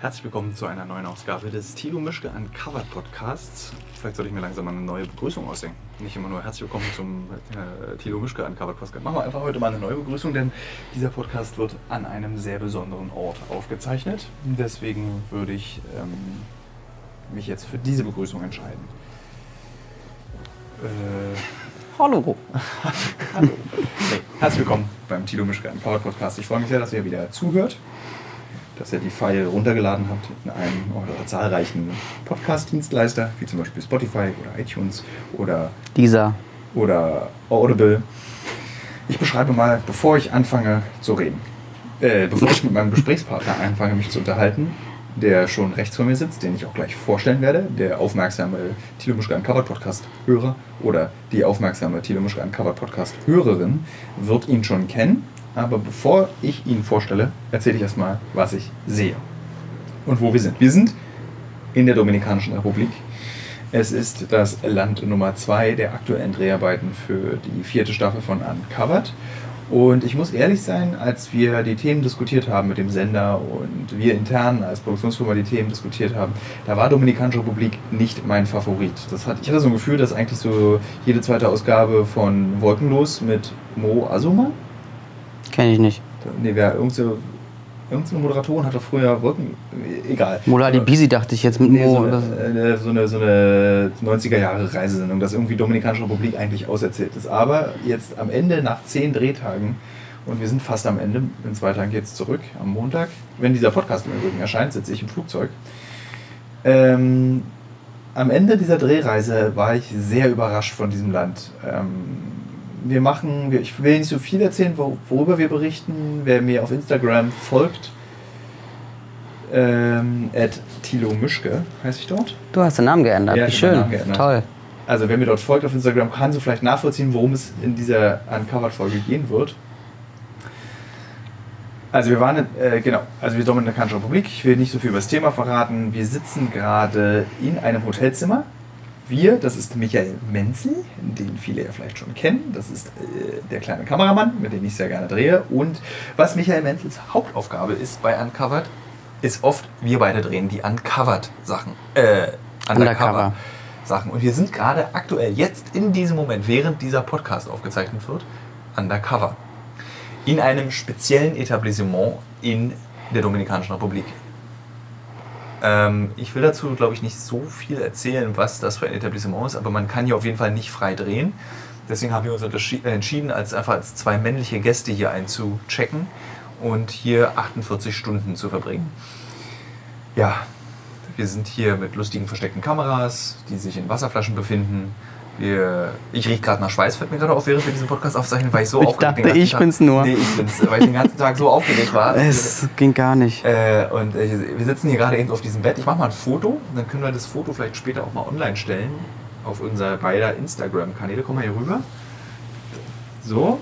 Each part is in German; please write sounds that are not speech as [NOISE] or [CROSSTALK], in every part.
Herzlich willkommen zu einer neuen Ausgabe des Tilo Mischke Uncovered Podcasts. Vielleicht sollte ich mir langsam mal eine neue Begrüßung ausdenken. Nicht immer nur herzlich willkommen zum äh, Tilo Mischke Uncovered Podcast. Machen wir einfach heute mal eine neue Begrüßung, denn dieser Podcast wird an einem sehr besonderen Ort aufgezeichnet. Deswegen würde ich ähm, mich jetzt für diese Begrüßung entscheiden. Äh, Hallo. [LAUGHS] Hallo. Hey, herzlich willkommen beim Tilo Mischke Uncovered Podcast. Ich freue mich sehr, dass ihr wieder zuhört dass ihr die File runtergeladen habt in einem eurer zahlreichen Podcast-Dienstleister, wie zum Beispiel Spotify oder iTunes oder dieser oder Audible. Ich beschreibe mal, bevor ich anfange zu reden, äh, bevor ich mit meinem Gesprächspartner anfange, mich zu unterhalten, der schon rechts vor mir sitzt, den ich auch gleich vorstellen werde, der aufmerksame Thilo Mischke Uncovered Podcast Hörer oder die aufmerksame Thilo Mischke Uncovered Podcast Hörerin wird ihn schon kennen aber bevor ich Ihnen vorstelle, erzähle ich erstmal, was ich sehe und wo wir sind. Wir sind in der Dominikanischen Republik. Es ist das Land Nummer zwei der aktuellen Dreharbeiten für die vierte Staffel von Uncovered. Und ich muss ehrlich sein, als wir die Themen diskutiert haben mit dem Sender und wir intern als Produktionsfirma die Themen diskutiert haben, da war Dominikanische Republik nicht mein Favorit. Das hat, ich hatte so ein Gefühl, dass eigentlich so jede zweite Ausgabe von Wolkenlos mit Mo Azuma, Kenne ich nicht. Nee, wer irgendeine, irgendeine Moderatorin hat doch früher Wolken. Egal. Mola die Bisi dachte ich jetzt mit nee, Mo. So eine, so eine, so eine 90er Jahre Reisesendung, dass irgendwie Dominikanische Republik eigentlich auserzählt ist. Aber jetzt am Ende, nach zehn Drehtagen, und wir sind fast am Ende, in zwei Tagen geht es zurück, am Montag, wenn dieser Podcast im Übrigen erscheint, sitze ich im Flugzeug. Ähm, am Ende dieser Drehreise war ich sehr überrascht von diesem Land. Ähm, wir machen, ich will nicht so viel erzählen, worüber wir berichten. Wer mir auf Instagram folgt, ähm, Thilo Mischke heiße ich dort. Du hast den Namen geändert, ja, wie schön. Geändert. Toll. Also wer mir dort folgt auf Instagram, kann so vielleicht nachvollziehen, worum es in dieser Uncovered-Folge gehen wird. Also wir waren, äh, genau, also wir Dominikanische Republik. Ich will nicht so viel über das Thema verraten. Wir sitzen gerade in einem Hotelzimmer wir, das ist Michael Menzel, den viele ja vielleicht schon kennen. Das ist äh, der kleine Kameramann, mit dem ich sehr gerne drehe. Und was Michael Menzels Hauptaufgabe ist bei Uncovered, ist oft, wir beide drehen die Uncovered-Sachen. Äh, Undercover-Sachen. Und wir sind gerade aktuell, jetzt in diesem Moment, während dieser Podcast aufgezeichnet wird, undercover. In einem speziellen Etablissement in der Dominikanischen Republik. Ähm, ich will dazu, glaube ich, nicht so viel erzählen, was das für ein Etablissement ist, aber man kann hier auf jeden Fall nicht frei drehen. Deswegen haben wir uns entschieden, als einfach als zwei männliche Gäste hier einzuchecken und hier 48 Stunden zu verbringen. Ja, wir sind hier mit lustigen versteckten Kameras, die sich in Wasserflaschen befinden. Wir, ich rieche gerade nach Schweiß, fällt mir gerade auf, während wir diesen Podcast aufzeichnen, weil ich so ich aufgeregt dachte, ich Tag, bin's nur. Nee, ich bin's, weil ich den ganzen Tag so aufgeregt war. Es ging gar nicht. Äh, und äh, wir sitzen hier gerade eben auf diesem Bett. Ich mache mal ein Foto, dann können wir das Foto vielleicht später auch mal online stellen auf unser beider Instagram-Kanäle. Komm mal hier rüber. So.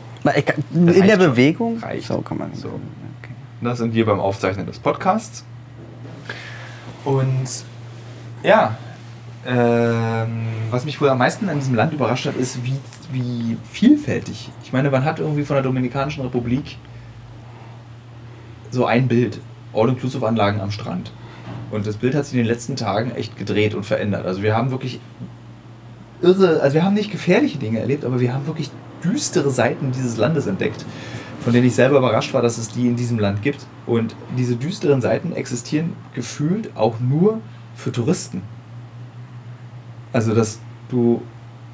in der Bewegung? Reicht. So kann man. So. Okay. Das sind wir beim Aufzeichnen des Podcasts. Und ja, ähm, was mich wohl am meisten an diesem Land überrascht hat, ist, wie, wie vielfältig. Ich meine, man hat irgendwie von der Dominikanischen Republik so ein Bild: All-Inclusive-Anlagen am Strand. Und das Bild hat sich in den letzten Tagen echt gedreht und verändert. Also, wir haben wirklich irre, also, wir haben nicht gefährliche Dinge erlebt, aber wir haben wirklich düstere Seiten dieses Landes entdeckt, von denen ich selber überrascht war, dass es die in diesem Land gibt. Und diese düsteren Seiten existieren gefühlt auch nur für Touristen. Also, dass du,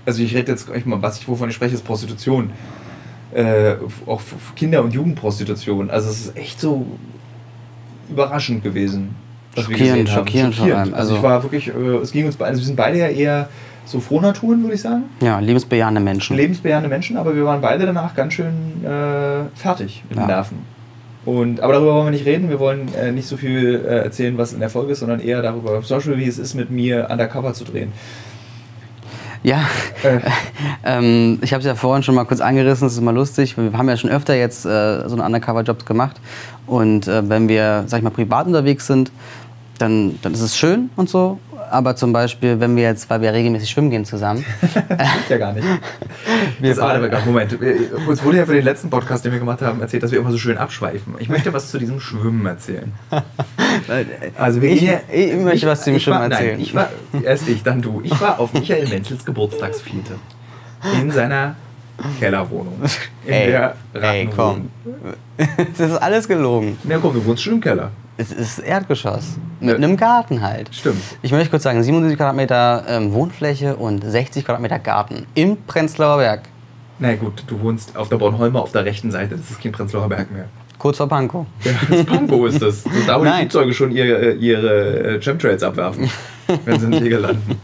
also ich rede jetzt gleich mal, was ich, wovon ich spreche, ist Prostitution. Äh, auch Kinder- und Jugendprostitution. Also, es ist echt so überraschend gewesen. Was schockierend, schockierend, schockierend. Also, also, ich war wirklich, äh, es ging uns beide, also wir sind beide ja eher so Frohnaturen, würde ich sagen. Ja, lebensbejahende Menschen. Lebensbejahende Menschen, aber wir waren beide danach ganz schön äh, fertig mit ja. den Nerven. Und, aber darüber wollen wir nicht reden. Wir wollen äh, nicht so viel äh, erzählen, was in der Folge ist, sondern eher darüber, zum Beispiel, wie es ist, mit mir undercover zu drehen. Ja, äh. [LAUGHS] ähm, ich habe es ja vorhin schon mal kurz angerissen, das ist immer lustig. Wir haben ja schon öfter jetzt äh, so einen Undercover-Jobs gemacht. Und äh, wenn wir, sag ich mal, privat unterwegs sind, dann, dann ist es schön und so. Aber zum Beispiel, wenn wir jetzt, weil wir regelmäßig schwimmen gehen zusammen. [LAUGHS] Stimmt ja gar nicht. [LAUGHS] Wir das aber Moment, uns wurde ja für den letzten Podcast, den wir gemacht haben, erzählt, dass wir immer so schön abschweifen. Ich möchte was zu diesem Schwimmen erzählen. Also wir ich, gehen ja, ich möchte was zu ich Schwimmen war, erzählen. Nein, ich war, erst ich, dann du. Ich war auf Michael Menzels Geburtstagsfete. In seiner Kellerwohnung. In [LAUGHS] ey, der ey, komm. [LAUGHS] Das ist alles gelogen. Na komm, du wohnst schon im Keller. Es ist Erdgeschoss. Mit einem Garten halt. Stimmt. Ich möchte kurz sagen, 77 Quadratmeter ähm, Wohnfläche und 60 Quadratmeter Garten im Prenzlauer Berg. Na gut, du wohnst auf der Bornholmer auf der rechten Seite. Das ist kein Prenzlauer Berg mehr. Kurz vor Pankow. Ja, das Pankow ist das. Das [LAUGHS] da, wo die Nein. Flugzeuge schon ihre, ihre äh, Chemtrails abwerfen, [LAUGHS] wenn sie in Tegel landen.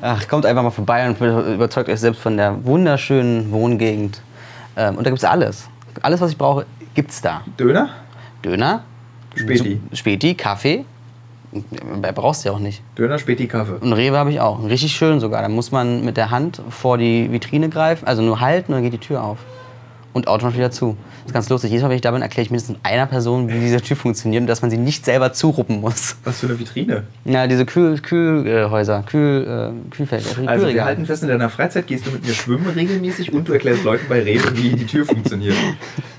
Ach, kommt einfach mal vorbei und überzeugt euch selbst von der wunderschönen Wohngegend. Ähm, und da gibt es alles. Alles, was ich brauche, gibt's da. Döner? Döner, Späti. Späti, Kaffee. Mehr brauchst du ja auch nicht. Döner, Späti, Kaffee. Und Rewe habe ich auch. Richtig schön sogar. Da muss man mit der Hand vor die Vitrine greifen, also nur halten und dann geht die Tür auf. Und automatisch wieder zu. Das ist ganz lustig. Jedes Mal, wenn ich da bin, erkläre ich mindestens einer Person, wie diese Tür funktioniert und dass man sie nicht selber zuruppen muss. Was für eine Vitrine. Ja, diese Kühl, Kühlhäuser, Kühl, äh, Kühlfelder, Also wir Kühlregale. halten fest, in deiner Freizeit gehst du mit mir schwimmen regelmäßig und du erklärst Leuten bei Rewe, wie die Tür funktioniert.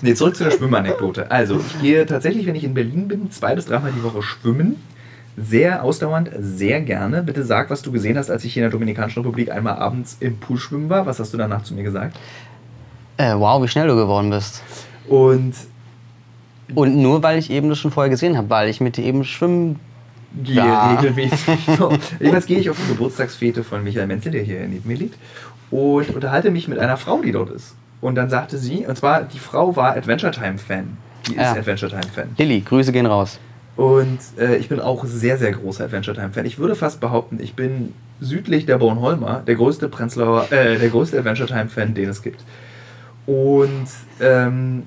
Nee, zurück zu der Schwimmanekdote. Also ich gehe tatsächlich, wenn ich in Berlin bin, zwei bis dreimal die Woche schwimmen. Sehr ausdauernd, sehr gerne. Bitte sag, was du gesehen hast, als ich hier in der Dominikanischen Republik einmal abends im Pool schwimmen war. Was hast du danach zu mir gesagt? Äh, wow, wie schnell du geworden bist. Und Und nur weil ich eben das schon vorher gesehen habe, weil ich mit dir eben schwimmen. gehe Ja. regelmäßig. [LAUGHS] So. Jedenfalls gehe ich auf die Geburtstagsfete von Michael Menzel, der hier neben mir liegt, und unterhalte mich mit einer Frau, die dort ist. Und dann sagte sie, und zwar, die Frau war Adventure Time-Fan. Die ist Ja. Adventure Time-Fan. Lilly, Grüße gehen raus. Und äh, ich bin auch sehr, sehr großer Adventure Time-Fan. Ich würde fast behaupten, ich bin südlich der Bornholmer der größte Prenzlauer, äh, der größte Adventure Time-Fan, den es gibt. Und ähm,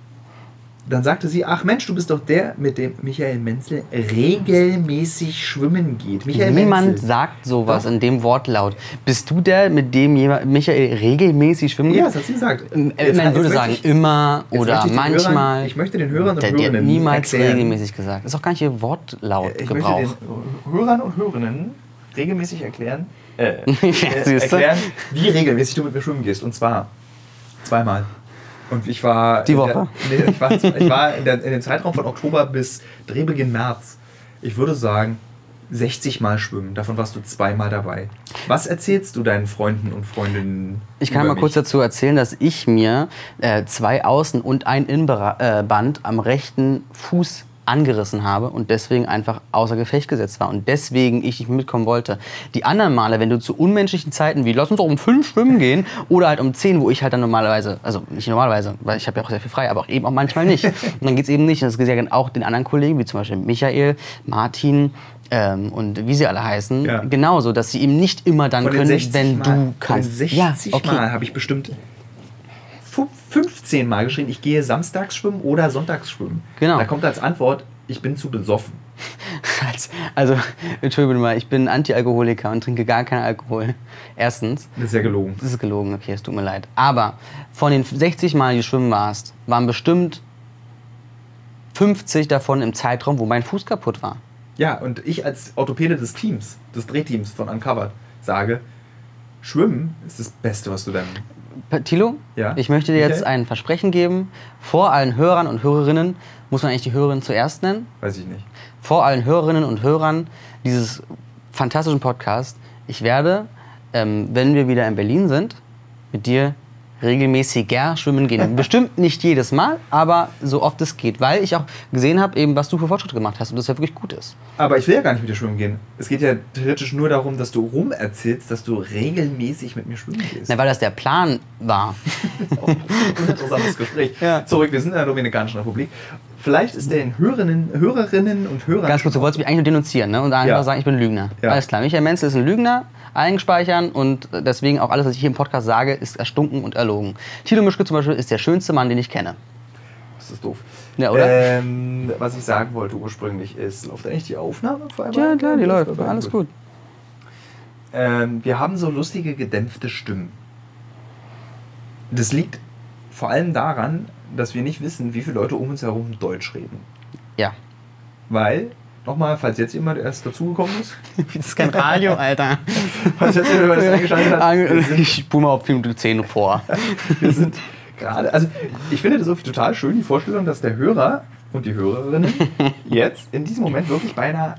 dann sagte sie, ach Mensch, du bist doch der, mit dem Michael Menzel regelmäßig schwimmen geht. Michael Niemand Menzel. sagt sowas Doch. in dem Wortlaut. Bist du der, mit dem Michael regelmäßig schwimmen Ja, geht? das hat sie gesagt. Ähm, Man würde sagen, ich- immer oder ich manchmal. Hörern, ich möchte den Hörern und der, der Hörerinnen niemals erklären, regelmäßig gesagt. Ist auch gar nicht ihr Wortlaut Ich möchte den Hörern und Hörerinnen regelmäßig erklären, [LAUGHS] äh, Ja, äh, erklären, wie regelmäßig du mit mir schwimmen gehst. Und zwar zweimal. Und ich war. Die in Woche? Der, nee, ich war, ich war in, der, in dem Zeitraum von Oktober bis Drehbeginn März. Ich würde sagen, 60 Mal schwimmen. Davon warst du zweimal dabei. Was erzählst du deinen Freunden und Freundinnen? Ich kann mal kurz mich? dazu erzählen, dass ich mir äh, zwei Außen- und ein Innenband am rechten Fuß angerissen habe und deswegen einfach außer Gefecht gesetzt war und deswegen ich nicht mitkommen wollte. Die anderen Male, wenn du zu unmenschlichen Zeiten wie lass uns doch um fünf schwimmen gehen oder halt um zehn, wo ich halt dann normalerweise, also nicht normalerweise, weil ich habe ja auch sehr viel frei, aber auch eben auch manchmal nicht. [LAUGHS] Und dann geht es eben nicht. Und das geht ja auch den anderen Kollegen, wie zum Beispiel Michael, Martin ähm, und wie sie alle heißen, Ja. genauso, dass sie eben nicht immer dann können, 60 wenn Mal, du kannst. den 60 Mal habe ich bestimmt 15 Mal geschrieben, ich gehe samstags schwimmen oder sonntags schwimmen. Genau. Da kommt als Antwort, ich bin zu besoffen. [LAUGHS] Als- Also, entschuldige mal, ich bin Anti-Alkoholiker und trinke gar keinen Alkohol. Erstens, Das ist ja gelogen. das ist gelogen, okay, es tut mir leid. Aber von den 60 Mal, die du schwimmen warst, waren bestimmt 50 davon im Zeitraum, wo mein Fuß kaputt war. Ja, und ich als Orthopäde des Teams, des Drehteams von Uncovered, sage, Schwimmen ist das Beste, was du dann. Thilo, Ja? ich möchte dir jetzt ein Versprechen geben. Vor allen Hörern und Hörerinnen, muss man eigentlich die Hörerinnen zuerst nennen? Weiß ich nicht. vor allen Hörerinnen und Hörern dieses fantastischen Podcasts. Ich werde, ähm, wenn wir wieder in Berlin sind, mit dir regelmäßiger schwimmen gehen. [LAUGHS] Bestimmt nicht jedes Mal, aber so oft es geht, weil ich auch gesehen habe, eben was du für Fortschritte gemacht hast und das ja wirklich gut ist. Aber ich will ja gar nicht mit dir schwimmen gehen. Es geht ja theoretisch nur darum, dass du rum erzählst, dass du regelmäßig mit mir schwimmen gehst. Na, weil das der Plan war. [LAUGHS] Ein interessantes Gespräch. [LAUGHS] Ja. Zurück, wir sind in der Dominikanischen Republik. Vielleicht ist den Hörerinnen, Hörerinnen und Hörern. Ganz kurz, du wolltest mich eigentlich nur denunzieren ne? und einfach Ja. sagen, ich bin Lügner. Ja. Alles klar, Michael Menzel ist ein Lügner, eingespeichern und deswegen auch alles, was ich hier im Podcast sage, ist erstunken und erlogen. Thilo Mischke zum Beispiel ist der schönste Mann, den ich kenne. Das ist doof. Ja, oder? Ähm, was ich sagen wollte ursprünglich ist, läuft eigentlich die Aufnahme? vor allem? Ja, klar, die läuft. Alles gut. Ähm, wir haben so lustige, gedämpfte Stimmen. Das liegt vor allem daran, dass wir nicht wissen, wie viele Leute um uns herum Deutsch reden. Ja. Weil, nochmal, falls jetzt jemand erst dazugekommen ist, [LAUGHS] Das ist kein Radio, Alter. falls jetzt jemand das eingeschaltet hat, Ich spule mal auf 4 Minuten 10 vor. wir sind gerade, also ich finde das total schön, die Vorstellung, dass der Hörer und die Hörerinnen [LAUGHS] jetzt in diesem Moment wirklich beinahe,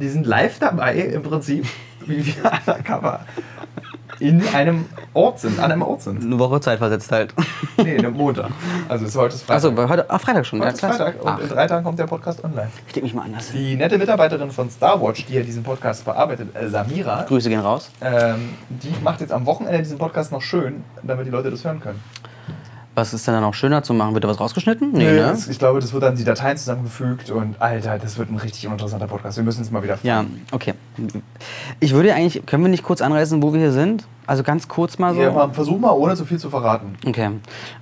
die sind live dabei im Prinzip, wie wir undercover in einem Ort sind, an einem Ort sind. Eine Woche Zeit versetzt halt. Nee, am Montag. Also es ist heute ist Freitag. Achso, heute, ah, Freitag schon. heute ja, ist. Freitag und Ach, in drei Tagen kommt der Podcast online. ich denke mich mal anders. Die nette Mitarbeiterin von Starwatch, die ja diesen Podcast bearbeitet, äh, Samira, Grüße gehen raus. ähm, die macht jetzt am Wochenende diesen Podcast noch schön, damit die Leute das hören können. Was ist denn dann noch schöner zu machen? Wird da was rausgeschnitten? Nee, Nö, ne? ich glaube, das wird dann die Dateien zusammengefügt und Alter, das wird ein richtig uninteressanter Podcast. Wir müssen es mal wieder Ja, okay. Ich würde eigentlich, können wir nicht kurz anreißen, wo wir hier sind? Also ganz kurz mal so. Ja, mal, versuch mal, ohne zu viel zu verraten. Okay.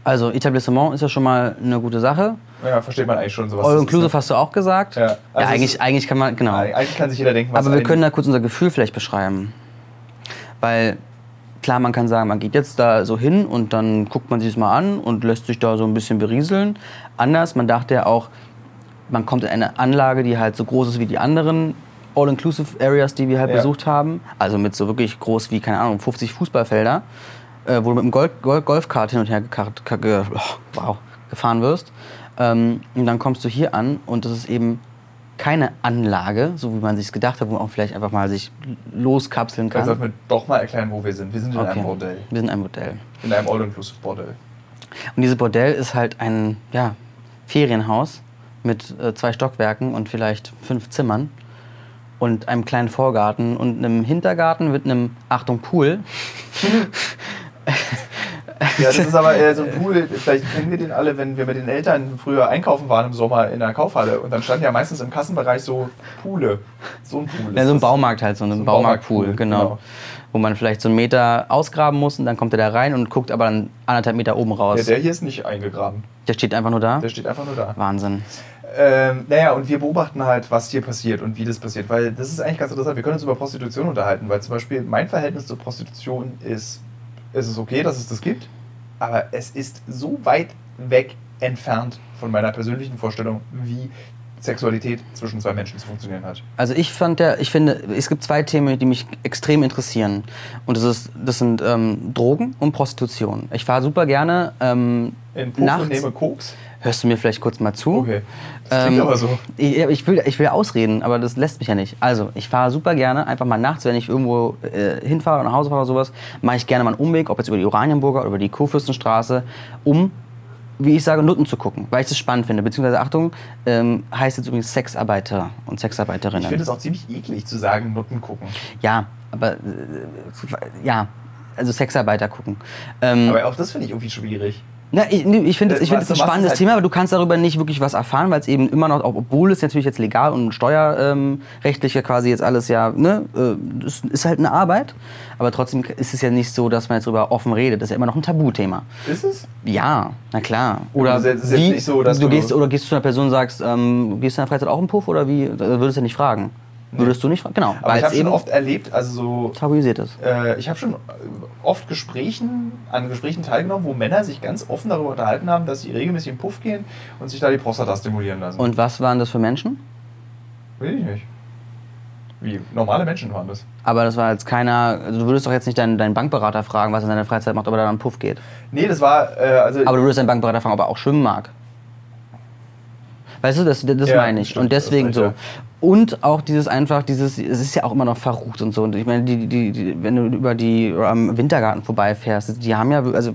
Also Etablissement ist ja schon mal eine gute Sache. Ja, versteht man eigentlich schon sowas. All Inclusive ne? hast du auch gesagt. Ja, ja also eigentlich, es- eigentlich kann man, genau. Eigentlich kann sich jeder denken, was Aber wir können da kurz unser Gefühl vielleicht beschreiben. Weil klar, man kann sagen, man geht jetzt da so hin und dann guckt man sich das mal an und lässt sich da so ein bisschen berieseln. Anders, man dachte ja auch, man kommt in eine Anlage, die halt so groß ist wie die anderen All-Inclusive Areas, die wir halt Ja. besucht haben. Also mit so wirklich groß wie, keine Ahnung, 50 Fußballfelder, äh, wo du mit dem Golf, Golf, Golfkart hin und her oh, wow, gefahren wirst. Ähm, und dann kommst du hier an und das ist eben keine Anlage, so wie man sich gedacht hat, wo man auch vielleicht einfach mal sich loskapseln kann. sollten wir doch mal erklären, wo wir sind. Wir sind in Okay. einem Bordell. Wir sind ein Bordell. In einem All-Inclusive Bordell. Und dieses Bordell ist halt ein ja, Ferienhaus mit äh, zwei Stockwerken und vielleicht fünf Zimmern und einem kleinen Vorgarten und einem Hintergarten mit einem, Achtung, Pool. [LAUGHS] Ja, das ist aber eher so ein Pool. Vielleicht kennen wir den alle, wenn wir mit den Eltern früher einkaufen waren im Sommer in der Kaufhalle. Und dann standen ja meistens im Kassenbereich so Poole. So ein Pool. Ja, ist so ein. Baumarkt halt, so ein So ein Baumarktpool, Baumarktpool, genau. genau. Wo man vielleicht so einen Meter ausgraben muss und dann kommt er da rein und guckt aber dann anderthalb Meter oben raus. Ja, der hier ist nicht eingegraben. der steht einfach nur da. Der steht einfach nur da. Wahnsinn. Ähm, naja, und wir beobachten halt, was hier passiert und wie das passiert. Weil das ist eigentlich ganz interessant. Wir können uns über Prostitution unterhalten, weil zum Beispiel mein Verhältnis zur Prostitution ist, es ist okay, dass es das gibt, aber es ist so weit weg entfernt von meiner persönlichen Vorstellung, wie Sexualität zwischen zwei Menschen zu funktionieren hat. Also ich fand ja, ich finde, es gibt zwei Themen, die mich extrem interessieren. Und das, ist, das sind ähm, Drogen und Prostitution. Ich fahre super gerne ähm, In Puff nachts. und nehme Koks. Hörst du mir vielleicht kurz mal zu? Okay. Das klingt Ähm, aber so. Ich, ich, will, ich will ausreden, aber das lässt mich ja nicht. Also, ich fahre super gerne, einfach mal nachts, wenn ich irgendwo äh, hinfahre oder nach Hause fahre oder sowas, mache ich gerne mal einen Umweg, ob jetzt über die Oranienburger oder über die Kurfürstenstraße, um, wie ich sage, Nutten zu gucken, weil ich das spannend finde. Beziehungsweise, Achtung, ähm, heißt jetzt übrigens Sexarbeiter und Ich Sexarbeiterinnen. finde es auch ziemlich eklig zu sagen, Nutten gucken. ja, aber, äh, ja, also Sexarbeiter gucken. Ähm, Aber auch das finde ich irgendwie schwierig. Na, ich, ich finde es ich find ein spannendes halt- Thema, aber du kannst darüber nicht wirklich was erfahren, weil es eben immer noch, ob- obwohl es natürlich jetzt legal und steuerrechtlich ja quasi jetzt alles ja, ne, äh, es ist halt eine Arbeit, aber trotzdem ist es ja nicht so, dass man jetzt darüber offen redet. Das ist ja immer noch ein Tabuthema. Ist es? Ja, na klar. Oder ist wie, nicht so, dass du, du- gehst oder gehst zu einer Person und sagst, ähm, gehst du in der Freizeit auch im Puff oder wie? Da Würdest du ja nicht fragen. Würdest du nicht fragen? Genau, Aber ich habe schon eben oft erlebt, also so tabuisiert ist. Äh, ich habe schon oft Gesprächen, an Gesprächen teilgenommen, wo Männer sich ganz offen darüber unterhalten haben, dass sie regelmäßig in den Puff gehen und sich da die Prostata stimulieren lassen. Und was waren das für Menschen? Weiß ich nicht. Wie? Normale Menschen waren das. Aber das war jetzt keiner, also du würdest doch jetzt nicht deinen, deinen Bankberater fragen, was er in seiner Freizeit macht, ob er da am Puff geht. Nee, das war, äh, also. Aber du würdest deinen Bankberater fragen, ob er auch schwimmen mag. Weißt du, das, das Ja, meine ich. stimmt, und deswegen so. Und auch dieses einfach, dieses, es ist ja auch immer noch verrucht und so. Und ich meine, die, die, die, wenn du über die am Wintergarten vorbeifährst, die haben ja, also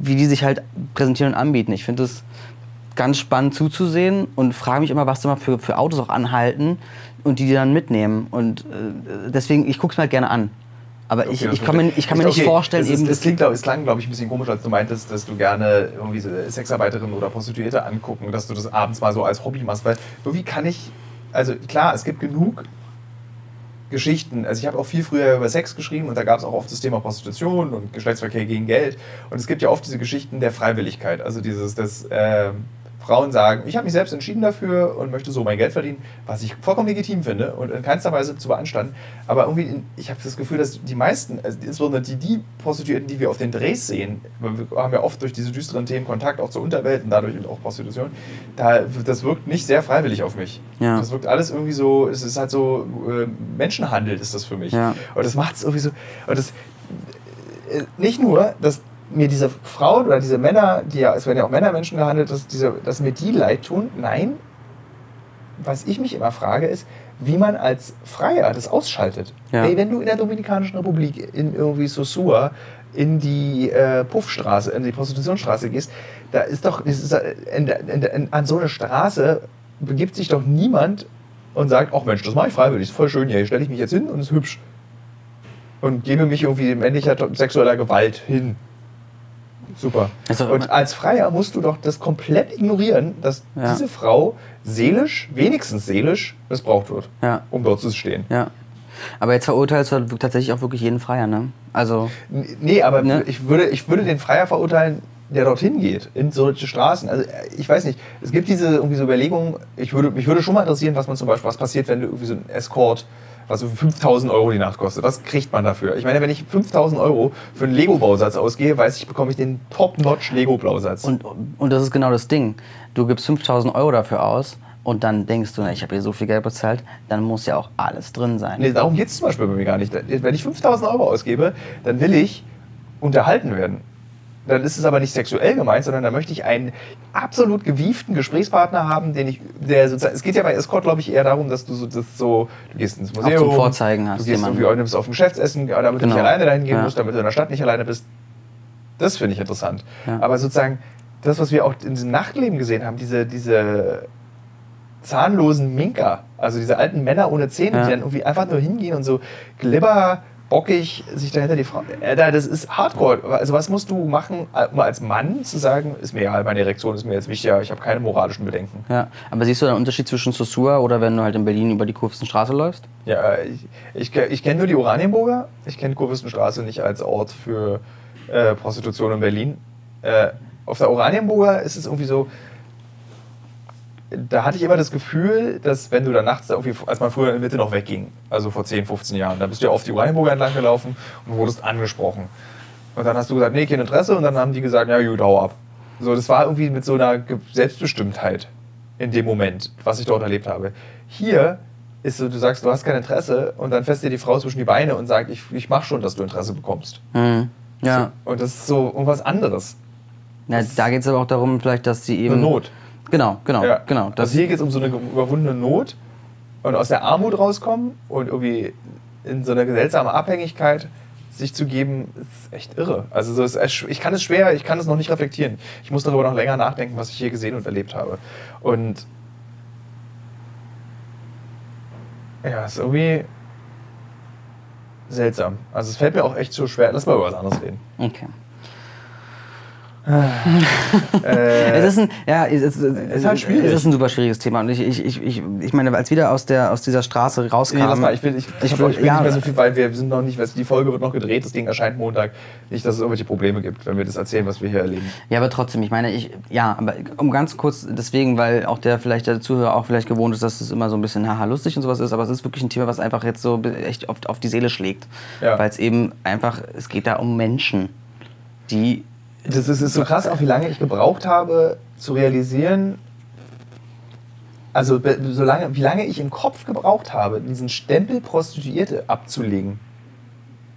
wie die sich halt präsentieren und anbieten. Ich finde es ganz spannend zuzusehen und frage mich immer, was da mal für, für Autos auch anhalten und die die dann mitnehmen. Und äh, deswegen, ich gucke es mir halt gerne an. Aber ich, Okay, das ich kann mir, ich kann mir nicht okay, vorstellen, das ist, eben das klingt, glaub, es klang, glaube ich, ein bisschen komisch, als du meintest, dass du gerne irgendwie Sexarbeiterinnen oder Prostituierte angucken, dass du das abends mal so als Hobby machst. Weil irgendwie kann ich, also klar, es gibt genug Geschichten. Also ich habe auch viel früher über Sex geschrieben und da gab es auch oft das Thema Prostitution und Geschlechtsverkehr gegen Geld. Und es gibt ja oft diese Geschichten der Freiwilligkeit. Also dieses, dass ähm, Frauen sagen, ich habe mich selbst entschieden dafür und möchte so mein Geld verdienen, was ich vollkommen legitim finde und in keinster Weise zu beanstanden. Aber irgendwie, in- ich habe das Gefühl, dass die meisten, also insbesondere die, die Prostituierten, die wir auf den Drehs sehen, weil wir haben ja oft durch diese düsteren Themen Kontakt auch zur Unterwelt und dadurch auch Prostitution, da, das wirkt nicht sehr freiwillig auf mich. Ja. Das wirkt alles irgendwie so, es ist halt so, äh, Menschenhandel ist das für mich. Ja. Und das macht es irgendwie so, und das, äh, nicht nur, dass mir diese Frauen oder diese Männer, die ja, es werden ja auch Männermenschen gehandelt, dass, diese, dass mir die leid tun. Nein, was ich mich immer frage, ist, wie man als Freier das ausschaltet. Ja. Ey, wenn du in der Dominikanischen Republik in irgendwie Sosua in die äh, Puffstraße, in die Prostitutionsstraße gehst, da ist doch, ist, äh, in, in, in, an so eine Straße begibt sich doch niemand und sagt, ach Mensch, das mache ich freiwillig, ist voll schön hier, hier stelle ich mich jetzt hin und ist hübsch. Und gebe mich irgendwie männlicher sexueller Gewalt hin. Super. Also, und als Freier musst du doch das komplett ignorieren, dass Ja. diese Frau seelisch, wenigstens seelisch, missbraucht wird, Ja. um dort zu stehen. Ja. Aber jetzt verurteilst du tatsächlich auch wirklich jeden Freier, ne? Also, Nee, aber Ne? ich, würde, ich würde den Freier verurteilen, der dorthin geht, in solche Straßen. Also äh, ich weiß nicht, es gibt diese irgendwie so Überlegungen, ich würde, mich würde schon mal interessieren, was man zum Beispiel, was passiert, wenn du irgendwie so ein Escort, was so 5000 Euro die Nacht kostet. Was kriegt man dafür? Ich meine, wenn ich 5000 Euro für einen Lego-Bausatz ausgehe, weiß ich, bekomme ich den Top-Notch Lego-Bausatz. und, und das ist genau das Ding. Du gibst 5000 Euro dafür aus und dann denkst du, na, ich habe hier so viel Geld bezahlt, dann muss ja auch alles drin sein. Nee, darum geht es zum Beispiel bei mir gar nicht. Wenn ich 5000 Euro ausgebe, dann will ich unterhalten werden. Dann ist es aber nicht sexuell gemeint, sondern da möchte ich einen absolut gewieften Gesprächspartner haben, den ich, der sozusagen, es geht ja bei Escort, glaube ich, eher darum, dass du so, das so, du gehst ins Museum, zum Vorzeigen hast du gehst jemanden. irgendwie, nimmst auf ein Geschäftsessen, damit du Genau. nicht alleine dahin gehen Ja. musst, damit du in der Stadt nicht alleine bist. Das finde ich interessant. Ja. Aber sozusagen, das, was wir auch in diesem Nachtleben gesehen haben, diese, diese zahnlosen Minker, also diese alten Männer ohne Zähne, Ja. die dann irgendwie einfach nur hingehen und so glibber, bockig sich dahinter die Frau. Äh, da, das ist Hardcore. Also was musst du machen, um als Mann zu sagen, ist mir egal, meine Erektion ist mir jetzt wichtiger, ich habe keine moralischen Bedenken. Ja, aber siehst du einen Unterschied zwischen Sosua oder wenn du halt in Berlin über die Kurvenstraße läufst? Ja, ich, ich, ich kenne nur die Oranienburger. Ich kenne Kurfürstenstraße nicht als Ort für äh, Prostitution in Berlin. Äh, auf der Oranienburger ist es irgendwie so, da hatte ich immer das Gefühl, dass wenn du da nachts, als man früher in der Mitte noch wegging, also vor 10, 15 Jahren, da bist du ja auf die Oranienburger entlang gelaufen und wurdest angesprochen. Und dann hast du gesagt, nee, kein Interesse. Und dann haben die gesagt, ja, gut, hau ab. So, das war irgendwie mit so einer Selbstbestimmtheit in dem Moment, was ich dort erlebt habe. Hier ist so, du sagst, du hast kein Interesse und dann fässt dir die Frau zwischen die Beine und sagt, ich, ich mach schon, dass du Interesse bekommst. Mhm. Ja. Und das ist so irgendwas anderes. ja da geht es aber auch darum, vielleicht, dass die eben. Eine Not. Genau, genau, Ja. genau. Das, also hier geht es um so eine überwundene Not und aus der Armut rauskommen und irgendwie in so eine seltsame Abhängigkeit sich zu geben, ist echt irre. Also so ist, es- ich kann es schwer, ich kann es noch nicht reflektieren. Ich muss darüber noch länger nachdenken, was ich hier gesehen und erlebt habe. Und ja, ist irgendwie seltsam. Also es fällt mir auch echt so schwer. Lass mal über was anderes reden. okay. Äh, Es ist ein, ja, es ist, ist halt schwierig. Es ist ein super schwieriges Thema. Und ich, ich, ich, ich, ich meine, als wieder aus, der, aus dieser Straße rauskam. Nee, lass mal, ich will, ich, ich, Ich will- ich will ja, nicht mehr so viel, weil wir sind noch nicht, weißt die Folge wird noch gedreht, das Ding erscheint Montag. Nicht, dass es irgendwelche Probleme gibt, wenn wir das erzählen, was wir hier erleben. Ja, aber trotzdem, ich meine, ich, ja, aber um ganz kurz, deswegen, weil auch der vielleicht der Zuhörer auch vielleicht gewohnt ist, dass es immer so ein bisschen haha lustig und sowas ist, aber es ist wirklich ein Thema, was einfach jetzt so echt auf, auf die Seele schlägt. Ja. Weil es eben einfach, es geht da um Menschen, die, Das ist, ist so krass, auch wie lange ich gebraucht habe, zu realisieren, also so lange, wie lange ich im Kopf gebraucht habe, diesen Stempel Prostituierte abzulegen.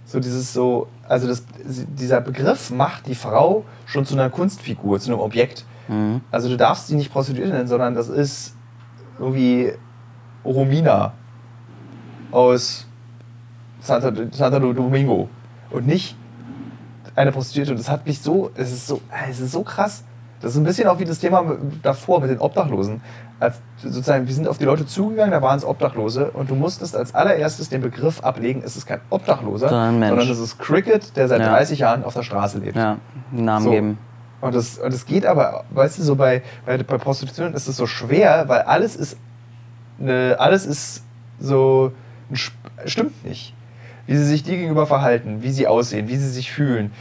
So dieses so, also das, dieser Begriff macht die Frau schon zu einer Kunstfigur, zu einem Objekt. Mhm. Also du darfst sie nicht Prostituierte nennen, sondern das ist irgendwie Romina aus Santa, Santa Domingo und nicht eine Prostituierte. Und das hat mich so, es ist so, es ist so krass. Das ist ein bisschen auch wie das Thema davor mit den Obdachlosen. Als sozusagen, wir sind auf die Leute zugegangen, da waren es Obdachlose und du musstest als allererstes den Begriff ablegen, es ist kein Obdachloser, Sondern sondern es ist Cricket, der seit Ja. 30 Jahren auf der Straße lebt. ja, einen Namen So. geben. Und das, und das geht aber, weißt du, so bei, bei, bei Prostitution ist es so schwer, weil alles ist, eine, alles ist so, stimmt nicht. Wie sie sich dir gegenüber verhalten, wie sie aussehen, wie sie sich fühlen.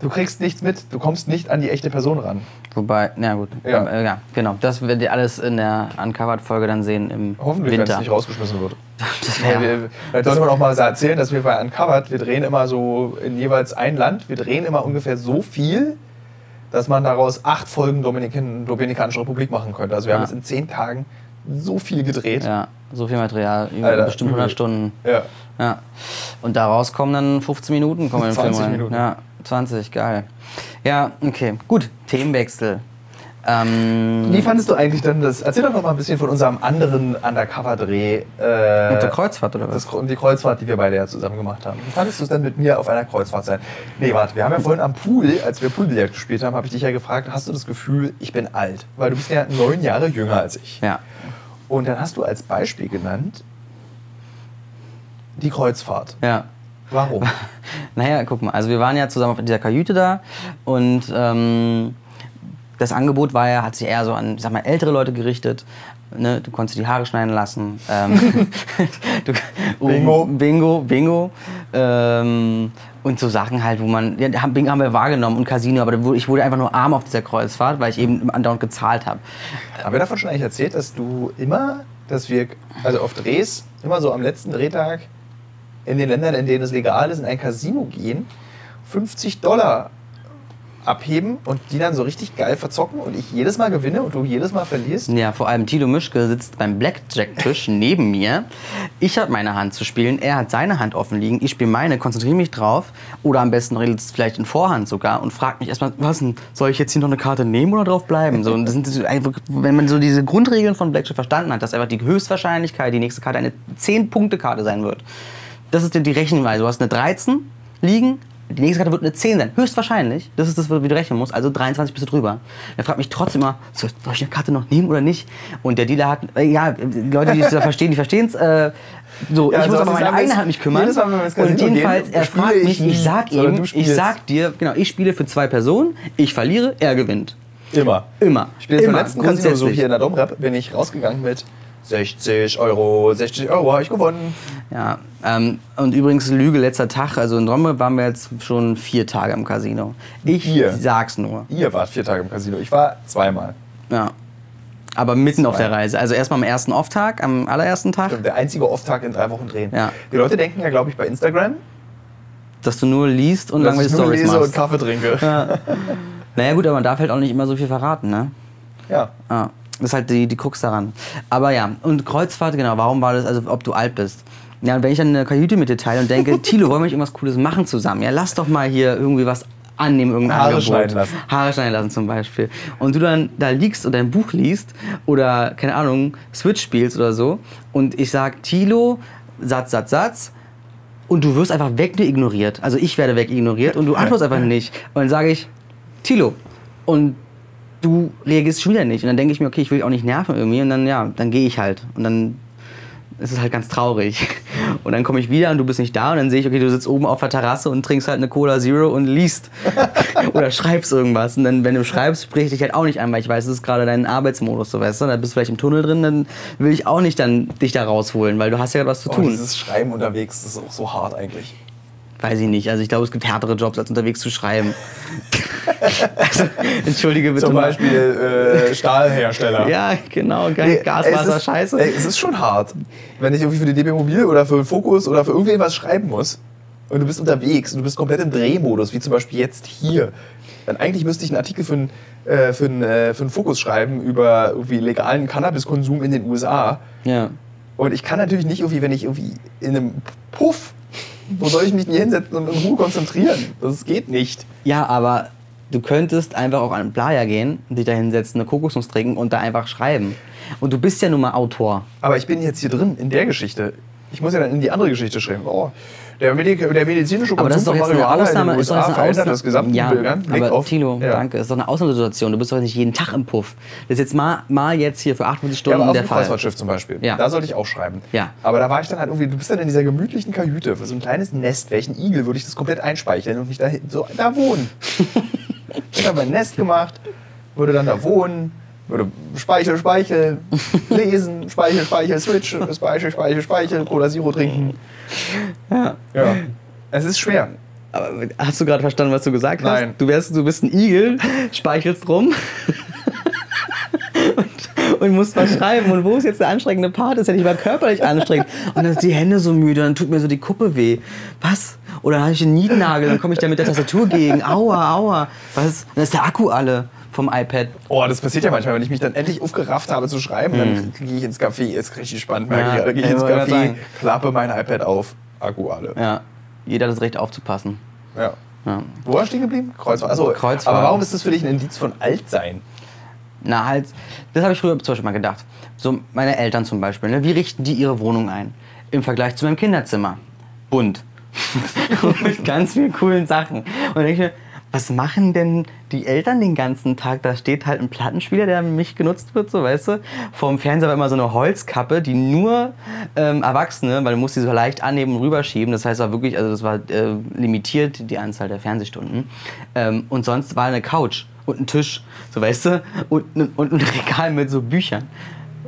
Du kriegst nichts mit, du kommst nicht an die echte Person ran. Wobei, na gut, Ja. äh, ja, genau, das werdet ihr alles in der Uncovered-Folge dann sehen im Hoffentlich, wenn es Winter. nicht rausgeschmissen wird. [LAUGHS] Das Ja. wär, Wir, vielleicht sollte man auch mal erzählen, dass wir bei Uncovered, wir drehen immer so in jeweils ein Land, wir drehen immer ungefähr so viel, dass man daraus acht Folgen Dominikan, Dominikanische Republik machen könnte. Also wir Ja. haben jetzt in zehn Tagen so viel gedreht. ja, so viel Material, über Alter, bestimmt 100 übel. Stunden. Ja. Ja. Und daraus kommen dann 15 Minuten kommen im 20 Film rein. Minuten. Ja, 20, geil. Ja, okay. Gut, Themenwechsel. Ähm, Wie fandest du eigentlich dann das? Erzähl doch noch mal ein bisschen von unserem anderen Undercover-Dreh. Äh, mit der Kreuzfahrt oder was? das, die Kreuzfahrt, die wir beide ja zusammen gemacht haben. Wie fandest du es denn mit mir auf einer Kreuzfahrt sein? Nee, warte, wir haben ja vorhin am Pool, als wir Poolbillard gespielt haben, habe ich dich ja gefragt, hast du das Gefühl, ich bin alt? Weil du bist ja neun Jahre jünger als ich. Ja. Und dann hast du als Beispiel genannt die Kreuzfahrt. Ja. Warum? [LAUGHS] Naja, guck mal, also wir waren ja zusammen auf dieser Kajüte da und ähm, das Angebot war ja, hat sich eher so an, ich sag mal, ältere Leute gerichtet. Ne? Du konntest die Haare schneiden lassen. Ähm, [LAUGHS] [LAUGHS] du, Bingo. Bingo, Bingo. Ähm, und so Sachen halt, wo man, ja, Bingo haben wir wahrgenommen und Casino, aber ich wurde einfach nur arm auf dieser Kreuzfahrt, weil ich eben andauernd gezahlt habe. Haben wir davon schon eigentlich erzählt, dass du immer, dass wir, also auf Drehs, immer so am letzten Drehtag in den Ländern, in denen es legal ist, in ein Casino gehen, 50 Dollar abheben und die dann so richtig geil verzocken und ich jedes Mal gewinne und du jedes Mal verlierst? Ja, vor allem Tilo Mischke sitzt beim Blackjack-Tisch neben mir. Ich habe meine Hand zu spielen, er hat seine Hand offen liegen, ich spiele meine, konzentriere mich drauf. Oder am besten redet es vielleicht in Vorhand sogar und fragt mich erstmal, was denn, soll ich jetzt hier noch eine Karte nehmen oder drauf bleiben? So, und das sind wenn man so diese Grundregeln von Blackjack verstanden hat, dass einfach die Höchstwahrscheinlichkeit, die nächste Karte eine 10-Punkte-Karte sein wird. Das ist die Rechenweise. Du hast eine 13 liegen, die nächste Karte wird eine 10 sein. Höchstwahrscheinlich. Das ist das, wie du rechnen musst. Also 23 bist du drüber. Er fragt mich trotzdem immer, soll ich eine Karte noch nehmen oder nicht? Und der Dealer hat, äh, ja, die Leute, die es da [LAUGHS] verstehen, die verstehen es. Äh, so, Ja, ich muss aber meine eigene will, Hand mich kümmern. jedes Mal, Und jedenfalls, gehen, er fragt ich mich, ich sag ihm, ich sag dir, genau, ich spiele für zwei Personen, ich verliere, er gewinnt. Immer. Immer. Ich bin jetzt beim Immer. letzten Casino so hier in der Domrep, bin ich rausgegangen mit 60 Euro, 60 Euro habe ich gewonnen. Ja, ähm, und übrigens Lüge letzter Tag. Also in Romme waren wir jetzt schon vier Tage im Casino. Ich Ihr? sag's nur. Ihr wart vier Tage im Casino, ich war zweimal. Ja. Aber mitten auf Zwei. der Reise. Also erstmal am ersten Off-Tag, am allerersten Tag, Stimmt, Der einzige Off-Tag in drei Wochen drehen. Ja. Die Leute denken ja, glaube ich, bei Instagram, dass du nur liest und langweilige nur Stories lese und machst. Kaffee trinke. [LAUGHS] Naja gut, aber man darf halt auch nicht immer so viel verraten, ne? Ja. Ah, das ist halt die, die Krux daran. Aber ja, und Kreuzfahrt, genau, warum war das, also ob du alt bist? Ja, und wenn ich dann eine Kajüte mit dir teile und denke, [LAUGHS] Tilo, wollen wir nicht irgendwas Cooles machen zusammen? Ja, lass doch mal hier irgendwie was annehmen, irgendein Haare Angebot. schneiden lassen. Haare schneiden lassen zum Beispiel. Und du dann da liegst und dein Buch liest oder, keine Ahnung, Switch spielst oder so und ich sag, Tilo, Satz, Satz, Satz, und du wirst einfach weg ignoriert. Also ich werde weg ignoriert und du antwortest einfach [LAUGHS] nicht. Und dann sage ich, Tilo. Und du reagierst schon wieder nicht. Und dann denke ich mir, okay, ich will dich auch nicht nerven irgendwie. Und dann, ja, dann gehe ich halt. Und dann ist es halt ganz traurig. [LAUGHS] Und dann komme ich wieder und du bist nicht da. Und dann sehe ich, okay, du sitzt oben auf der Terrasse und trinkst halt eine Cola Zero und liest. [LAUGHS] Oder schreibst irgendwas. Und dann, wenn du schreibst, spreche ich dich halt auch nicht an, weil ich weiß, das ist gerade dein Arbeitsmodus, so weißt du. Da bist du vielleicht im Tunnel drin, dann will ich auch nicht dann dich da rausholen, weil du hast ja was zu Oh, tun. dieses Schreiben unterwegs, das ist auch so hart eigentlich. Weiß ich nicht. Also ich glaube, es gibt härtere Jobs, als unterwegs zu schreiben. [LAUGHS] also, entschuldige bitte Zum. Beispiel äh, Stahlhersteller. Ja, genau. Nee, Gas, Wasser, ist- Scheiße. Ey, es ist schon hart, wenn ich irgendwie für die DB Mobil oder für Fokus oder für irgendwen was schreiben muss und du bist unterwegs und du bist komplett im Drehmodus, wie zum Beispiel jetzt hier. Dann eigentlich müsste ich einen Artikel für einen, äh, für einen, äh, für einen Fokus schreiben über irgendwie legalen Cannabiskonsum in den USA. ja. Und ich kann natürlich nicht irgendwie, wenn ich irgendwie in einem Puff, wo soll ich mich denn hinsetzen und in Ruhe konzentrieren? Das geht nicht. ja, aber du könntest einfach auch an einen Playa gehen, dich da hinsetzen, eine Kokosnuss trinken und da einfach schreiben. Und du bist ja nun mal Autor. Aber ich bin jetzt hier drin in der Geschichte. Ich muss ja dann in die andere Geschichte schreiben. Oh, der, Medik der medizinische Aber das ist doch jetzt eine Ausnahme. Ist doch jetzt eine Ausnahme. das gesamte ja, Bild. Blick aber Tilo, ja. danke. Ist doch eine Ausnahmesituation. Du bist doch nicht jeden Tag im Puff. Das ist jetzt mal, mal jetzt hier für 48 Ja, Stunden aber auf der dem Fall. Kreuzfahrtschiff zum Beispiel. Ja. Da sollte ich auch schreiben. Ja. Aber da war ich dann halt irgendwie, du bist dann in dieser gemütlichen Kajüte, für so ein kleines Nest, welchen Igel würde ich das komplett einspeicheln und nicht da, so, da wohnen. [LAUGHS] ich habe ein Nest gemacht, würde dann da wohnen, würde Speichel, Speichel, [LAUGHS] lesen, Speichel, Speichel, Switch, Speichel, Speichel, Speichel, Cola Zero trinken. Ja. Ja. Es ist schwer. Aber hast du gerade verstanden, was du gesagt Nein. hast? Du, wärst, du bist ein Igel, speichelst rum [LAUGHS] und, und musst was schreiben. Und wo ist jetzt der anstrengende Part? Das ist ja nicht mal körperlich anstrengend. Und dann sind die Hände so müde, dann tut mir so die Kuppe weh. Was? Oder dann habe ich einen Nietnagel, dann komme ich da mit der Tastatur gegen. Aua, aua. Was? Dann ist der Akku alle vom iPad. Oh, das passiert ja manchmal, wenn ich mich dann endlich aufgerafft habe zu schreiben, dann gehe ich ins Café, ist richtig spannend, merke Hm. Ja, ich. Dann gehe ich ich ins Café, klappe mein iPad auf, Akku alle. Ja, jeder hat das Recht aufzupassen. Ja. Ja. Wo war stehen geblieben? Kreuzfahrt. Also, Kreuzfahrt. Aber warum ist das für dich ein Indiz von Altsein? Na, halt, das habe ich früher zum Beispiel mal gedacht. So, meine Eltern zum Beispiel, ne? wie richten die ihre Wohnung ein? Im Vergleich zu meinem Kinderzimmer. Bunt. [LAUGHS] Mit ganz vielen coolen Sachen. Und dann denke ich mir, was machen denn die Eltern den ganzen Tag? Da steht halt ein Plattenspieler, der mich genutzt wird, so weißt du. Vorm Fernseher war immer so eine Holzkappe, die nur ähm, Erwachsene, weil du musst die so leicht annehmen und rüberschieben. Das heißt, war wirklich, also das war äh, limitiert, die Anzahl der Fernsehstunden. Ähm, und sonst war eine Couch und ein Tisch, so weißt du, und, ein- und ein Regal mit so Büchern.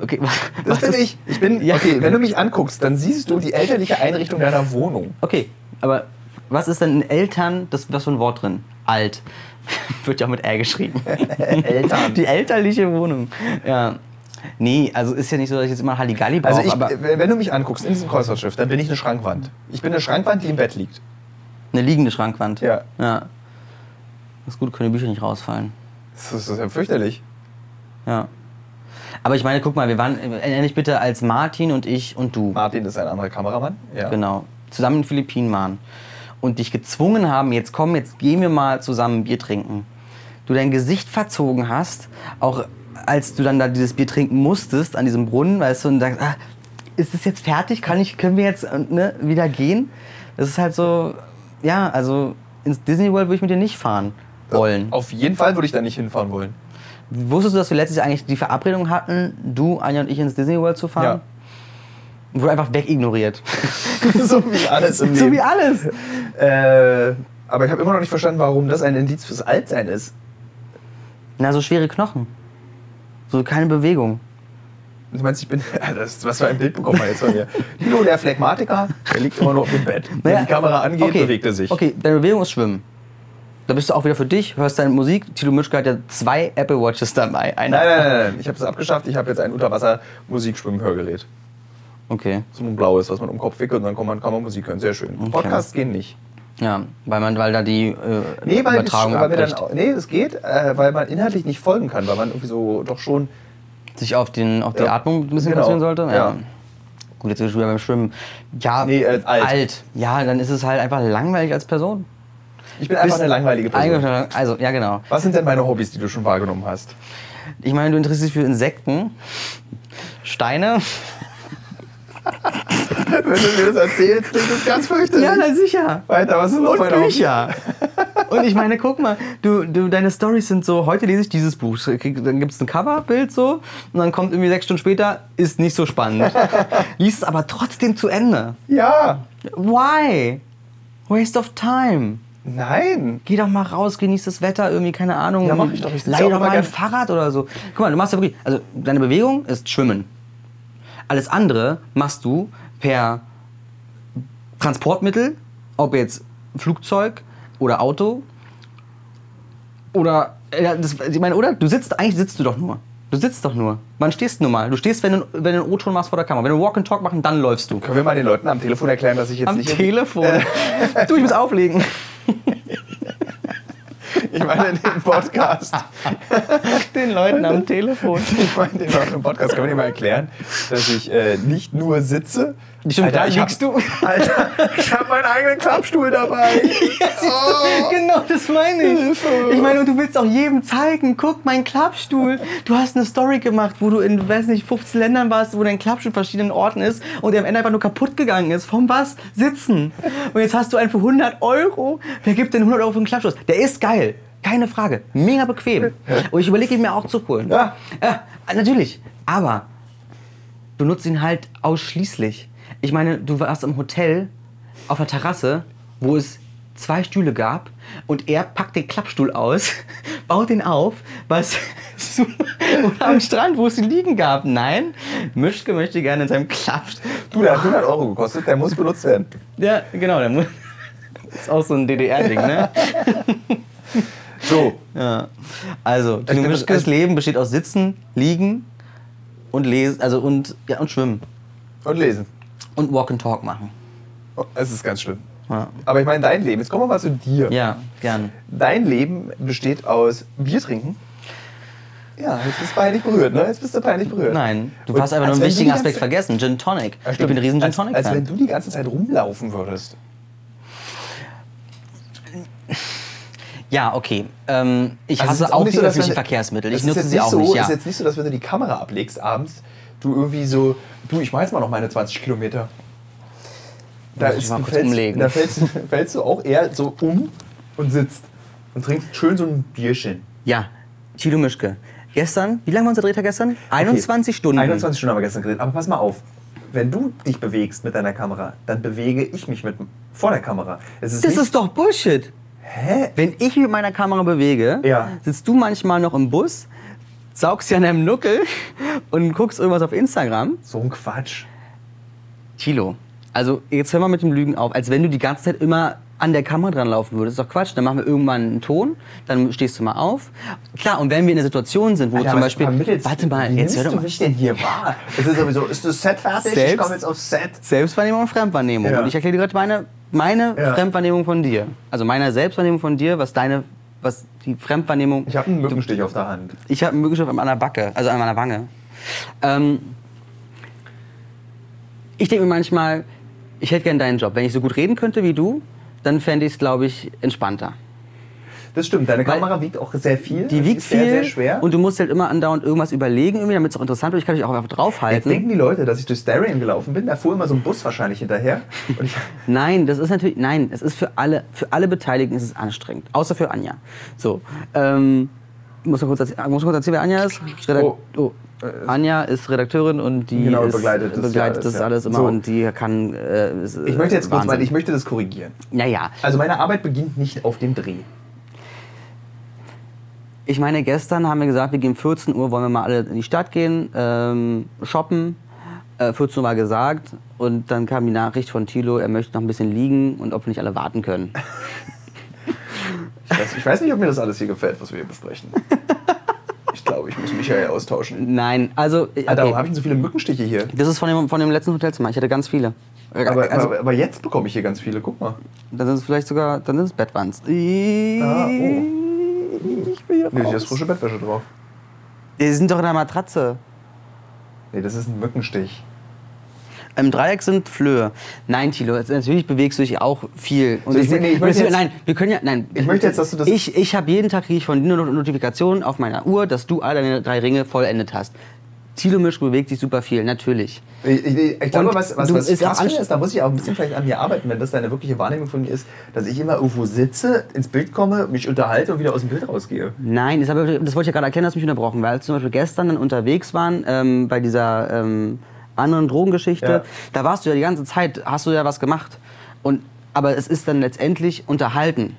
Okay, was, Das was bin ich. Ich bin, [LAUGHS] Ja. okay, wenn du mich anguckst, dann siehst du die elterliche Einrichtung deiner Wohnung. Okay, aber was ist denn in Eltern, das, was für ein Wort drin? Alt. [LAUGHS] Wird ja auch mit R geschrieben. [LAUGHS] Eltern. Die elterliche Wohnung. Ja. Nee, also ist ja nicht so, dass ich jetzt immer Halligalli brauche, Also ich, aber wenn du mich anguckst in diesem Kreuzfahrtschiff, dann bin ich eine Schrankwand. Ich bin eine Schrankwand, die im Bett liegt. eine liegende Schrankwand. Ja. Ja. Das ist gut, können die Bücher nicht rausfallen. Das ist, das ist ja fürchterlich. Ja. Aber ich meine, guck mal, wir waren, erinnere dich bitte, als Martin und ich und du, Martin ist ein anderer Kameramann. Ja. genau, zusammen in den Philippinen waren und dich gezwungen haben, jetzt komm, jetzt gehen wir mal zusammen Bier trinken. Du dein Gesicht verzogen hast, auch als du dann da dieses Bier trinken musstest an diesem Brunnen, weißt du, und sagst, ah, ist es jetzt fertig? Kann ich, können wir jetzt äh, ne, wieder gehen? Das ist halt so, ja, also ins Disney World würde ich mit dir nicht fahren wollen. Auf jeden Fall würde ich da nicht hinfahren wollen. Wusstest du, dass wir letztes Jahr eigentlich die Verabredung hatten, du, Anja und ich ins Disney World zu fahren? Wurde einfach wegignoriert. [LAUGHS] so wie alles im so Leben. wie alles. Äh, aber ich habe immer noch nicht verstanden, warum das ein Indiz fürs Altsein ist. Na, so schwere Knochen. So keine Bewegung. Du meinst, ich bin. [LAUGHS] Das, was für ein Bild bekommen wir jetzt von mir? Nilo, der Phlegmatiker, der liegt immer nur auf dem Bett. Wenn Naja, die Kamera angeht, okay, bewegt er sich. Okay, deine Bewegung ist Schwimmen. Da bist du auch wieder für dich, hörst deine Musik. Tilo Mischke hat ja zwei Apple Watches dabei. Eine. Nein, nein, nein, nein. Ich habe es abgeschafft. Ich habe jetzt ein Unterwasser-Musikschwimmhörgerät. Okay, So ein blaues, was man um den Kopf wickelt und dann kann man, kann man Musik hören. Sehr schön. Podcasts gehen nicht. ja, weil, man, weil da die äh, Nee, weil, Übertragung weil wir abbricht. dann, nee, es geht, äh, weil man inhaltlich nicht folgen kann, weil man irgendwie so doch schon. Sich auf, den, auf die Ja, Atmung ein bisschen genau, konzentrieren sollte? ja. Gut, jetzt sind wir schon wieder beim Schwimmen. Ja, Nee, äh, alt. Ja, dann ist es halt einfach langweilig als Person. Ich bin einfach Bist eine langweilige Person. Also, ja, genau. Was sind denn meine Hobbys, die du schon wahrgenommen hast? Ich meine, du interessierst dich für Insekten, Steine. Wenn du mir das erzählst, klingt das ganz fürchterlich. Ja, na sicher. Weiter, was ist noch Und? Bücher. Und ich meine, guck mal, du, du, deine Storys sind so, heute lese ich dieses Buch, dann gibt es ein Coverbild so und dann kommt irgendwie sechs Stunden später, ist nicht so spannend. [LAUGHS] Liest es aber trotzdem zu Ende. Ja. Why? Waste of time. Nein. Geh doch mal raus, genieß das Wetter, irgendwie, keine Ahnung. Ja, mach ich doch. Ich Leih doch mal ein Fahrrad oder so. Guck mal, du machst ja wirklich, also deine Bewegung ist Schwimmen. Alles andere machst du per Transportmittel, ob jetzt Flugzeug oder Auto oder, ja, das, ich meine, oder? Du sitzt, eigentlich sitzt du doch nur. Du sitzt doch nur. Wann stehst du nun mal? Du stehst, wenn du, wenn du einen O-Ton machst vor der Kamera. Wenn du Walk and Talk machen, dann läufst du. Können wir mal den Leuten am Telefon erklären, dass ich jetzt Am nicht. Telefon. du, ich muss auflegen. [LAUGHS] Ich meine den Podcast. Den Leuten am Telefon. Ich meine den Leuten im Podcast. Können wir dir mal erklären, dass ich äh, nicht nur sitze. Stimmt, da ich liegst hab, du. [LAUGHS] Alter, ich habe meinen eigenen Klappstuhl dabei. [LAUGHS] Oh. Genau, das meine ich. Ich meine, und du willst auch jedem zeigen, guck, mein Klappstuhl. Du hast eine Story gemacht, wo du in, weiß nicht, 15 Ländern warst, wo dein Klappstuhl in verschiedenen Orten ist und der am Ende einfach nur kaputt gegangen ist. Vom was? Sitzen. Und jetzt hast du einen für 100 Euro. Wer gibt denn 100 Euro für einen Klappstuhl? Der ist geil. Keine Frage. Mega bequem. Und ich überlege ihn mir auch zu holen. Ja. ja natürlich. Aber benutzt ihn halt ausschließlich. Ich meine, du warst im Hotel auf einer Terrasse, wo es zwei Stühle gab und er packt den Klappstuhl aus, [LAUGHS] baut ihn auf, was [LAUGHS] oder am Strand, wo es ihn liegen gab. Nein, Mischke möchte gerne in seinem Klappstuhl. Du, der hat 100 Euro gekostet, der muss benutzt werden. Ja, genau, der muss. [LAUGHS] ist auch so ein DDR-Ding, ne? So, Ja. Also, Tino Mischkes also- Leben besteht aus Sitzen, Liegen und Lesen, also und, ja, und Schwimmen. und lesen. Und Walk and Talk machen. Oh, Es ist ganz schlimm. Ja, Aber ich meine, dein Leben, jetzt kommen wir mal zu dir. ja gern. Dein Leben besteht aus Bier trinken. Ja, jetzt bist du peinlich berührt, ne? Jetzt bist du peinlich berührt. Nein, du Und hast einfach nur einen wichtigen Aspekt vergessen. Gin Tonic. Ja, ich bin ein riesen Gin als, als wenn Tonic-Fan. du die ganze Zeit rumlaufen würdest. Ja, okay. Ähm, ich Also hasse auch auch nicht die so, öffentlichen Verkehrsmittel. Ich nutze sie auch so, nicht. Ja. ist jetzt nicht so, dass wenn du die Kamera ablegst abends, du irgendwie so, du, ich mach jetzt mal noch meine 20 Kilometer. Da, ist, du fällst, umlegen. da fällst, [LAUGHS] fällst du auch eher so um und sitzt und trinkst schön so ein Bierchen. ja, Thilo Mischke. Gestern, wie lange war unser Drehtag gestern? 21 Stunden. 21 Stunden haben wir gestern geredet. Aber pass mal auf, wenn du dich bewegst mit deiner Kamera, dann bewege ich mich mit, vor der Kamera. Es ist Das ist doch Bullshit. Hä? Wenn ich mit meiner Kamera bewege, Ja. sitzt du manchmal noch im Bus, saugst dir an deinem Nuckel und guckst irgendwas auf Instagram. So ein Quatsch. Thilo, also jetzt hör mal mit dem Lügen auf. Als wenn du die ganze Zeit immer an der Kamera dran laufen würdest. ist doch Quatsch. Dann machen wir irgendwann einen Ton, dann stehst du mal auf. Klar, und wenn wir in einer Situation sind, wo Alter, zum Beispiel... vermittelst- warte mal, jetzt hör doch du mal. mich denn hier wahr? Es ist sowieso, ist das Set fertig? Ich Selbst? komme jetzt aufs Set. Selbstwahrnehmung und Fremdwahrnehmung. Ja. Und ich erkläre dir gerade meine, meine Ja. Fremdwahrnehmung von dir. Also meine Selbstwahrnehmung von dir, was deine, was die Fremdwahrnehmung. Ich habe einen Mückenstich auf der Hand. Ich habe einen Mückenstich an meiner Backe, also an meiner Wange. Ähm, ich denke mir manchmal, ich hätte gern deinen Job. Wenn ich so gut reden könnte wie du, dann fände ich es, glaube ich, entspannter. Das stimmt, deine Weil- Kamera wiegt auch sehr viel. Die wiegt ist viel Sehr, sehr schwer. und du musst halt immer andauernd irgendwas überlegen, irgendwie, damit es auch interessant wird. Ich kann dich auch einfach Jetzt draufhalten. denken die Leute, dass ich durch Darien gelaufen bin. Da fuhr immer so ein Bus wahrscheinlich hinterher. Und ich, [LAUGHS] Nein, das ist natürlich, nein, es ist für alle, für alle Beteiligten ist es anstrengend. Außer für Anja. So, ähm, muss man kurz erzählen, muss man kurz erzählen, wer Anja ist? Redak Oh. oh. Anja ist Redakteurin und die Genau, ist, begleitet das begleitet ja das alles, ja. alles immer So. und die kann. Äh, ist, ich möchte jetzt kurz mal, Wahnsinn. ich möchte das korrigieren. Naja, Also meine Arbeit beginnt nicht auf dem Dreh. Ich meine, gestern haben wir gesagt, wir gehen 14 Uhr, wollen wir mal alle in die Stadt gehen, ähm, shoppen. Äh, 14 Uhr war gesagt und dann kam die Nachricht von Thilo, er möchte noch ein bisschen liegen und ob wir nicht alle warten können. Ich weiß, ich weiß nicht, ob mir das alles hier gefällt, was wir hier besprechen. Ich glaube, ich muss Michael austauschen. Nein, also. Okay. Alter, warum habe ich denn so viele Mückenstiche hier? Das ist von dem, von dem letzten Hotelzimmer. Ich hatte ganz viele. Aber, also, aber, aber jetzt bekomme ich hier ganz viele. Guck mal. dann sind es vielleicht sogar, dann sind es Bettwands. Ah, oh. Ich will hier Nee, hier ist raus. frische Bettwäsche drauf. Die sind doch in der Matratze. Nee, das ist ein Mückenstich. Im Dreieck sind Flöhe. Nein, Thilo, jetzt- natürlich bewegst du dich auch viel. Und So, ich- nee, ich möchte jetzt- nein, wir können ja, nein. Ich möchte jetzt, dass du das- Ich, ich habe jeden Tag kriege ich von dir eine Notifikation auf meiner Uhr, dass du alle deine drei Ringe vollendet hast. Thilo Mischke bewegt sich super viel, natürlich. Ich, ich, ich glaube, was, was, was ist krass finde, ist, da muss ich auch ein bisschen vielleicht an mir arbeiten, wenn das deine wirkliche Wahrnehmung von mir ist, dass ich immer irgendwo sitze, ins Bild komme, mich unterhalte und wieder aus dem Bild rausgehe. Nein, das, habe, das wollte ich ja gerade erklären, dass mich unterbrochen, weil zum Beispiel gestern dann unterwegs waren ähm, bei dieser ähm, anderen Drogengeschichte, Ja. da warst du ja die ganze Zeit, hast du ja was gemacht. Und, aber es ist dann letztendlich unterhalten,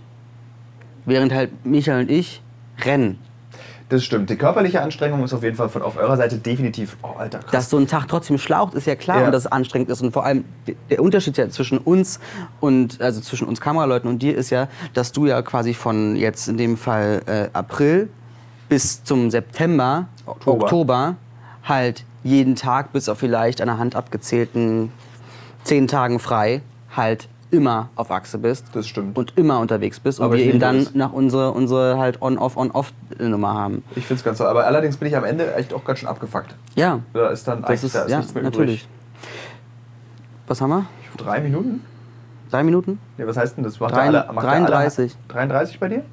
während halt Michael und ich rennen. Das stimmt. Die körperliche Anstrengung ist auf jeden Fall von auf eurer Seite definitiv. Oh, Alter, krass. Dass so ein Tag trotzdem schlaucht, ist ja klar Ja. und dass es anstrengend ist. Und vor allem der- Unterschied ja zwischen uns und also zwischen uns Kameraleuten und dir ist ja, dass du ja quasi von jetzt in dem Fall äh, April bis zum September, Oktober. Oktober. halt jeden Tag bis auf vielleicht der Hand abgezählten zehn Tagen frei halt immer auf Achse bist. Das stimmt. Und immer unterwegs bist und Aber wir ich eben dann es. nach unsere, unsere halt On-Off, On-Off-Nummer haben. Ich finde es ganz toll. Aber allerdings bin ich am Ende echt auch ganz schön abgefuckt. Ja, Da ist dann das eigentlich ist, da ist ja, nichts mehr natürlich. Was haben wir? übrig. Drei Minuten? Drei Minuten? Nee, was heißt denn das? Macht der alle, macht der 33. Alle, 33 bei dir?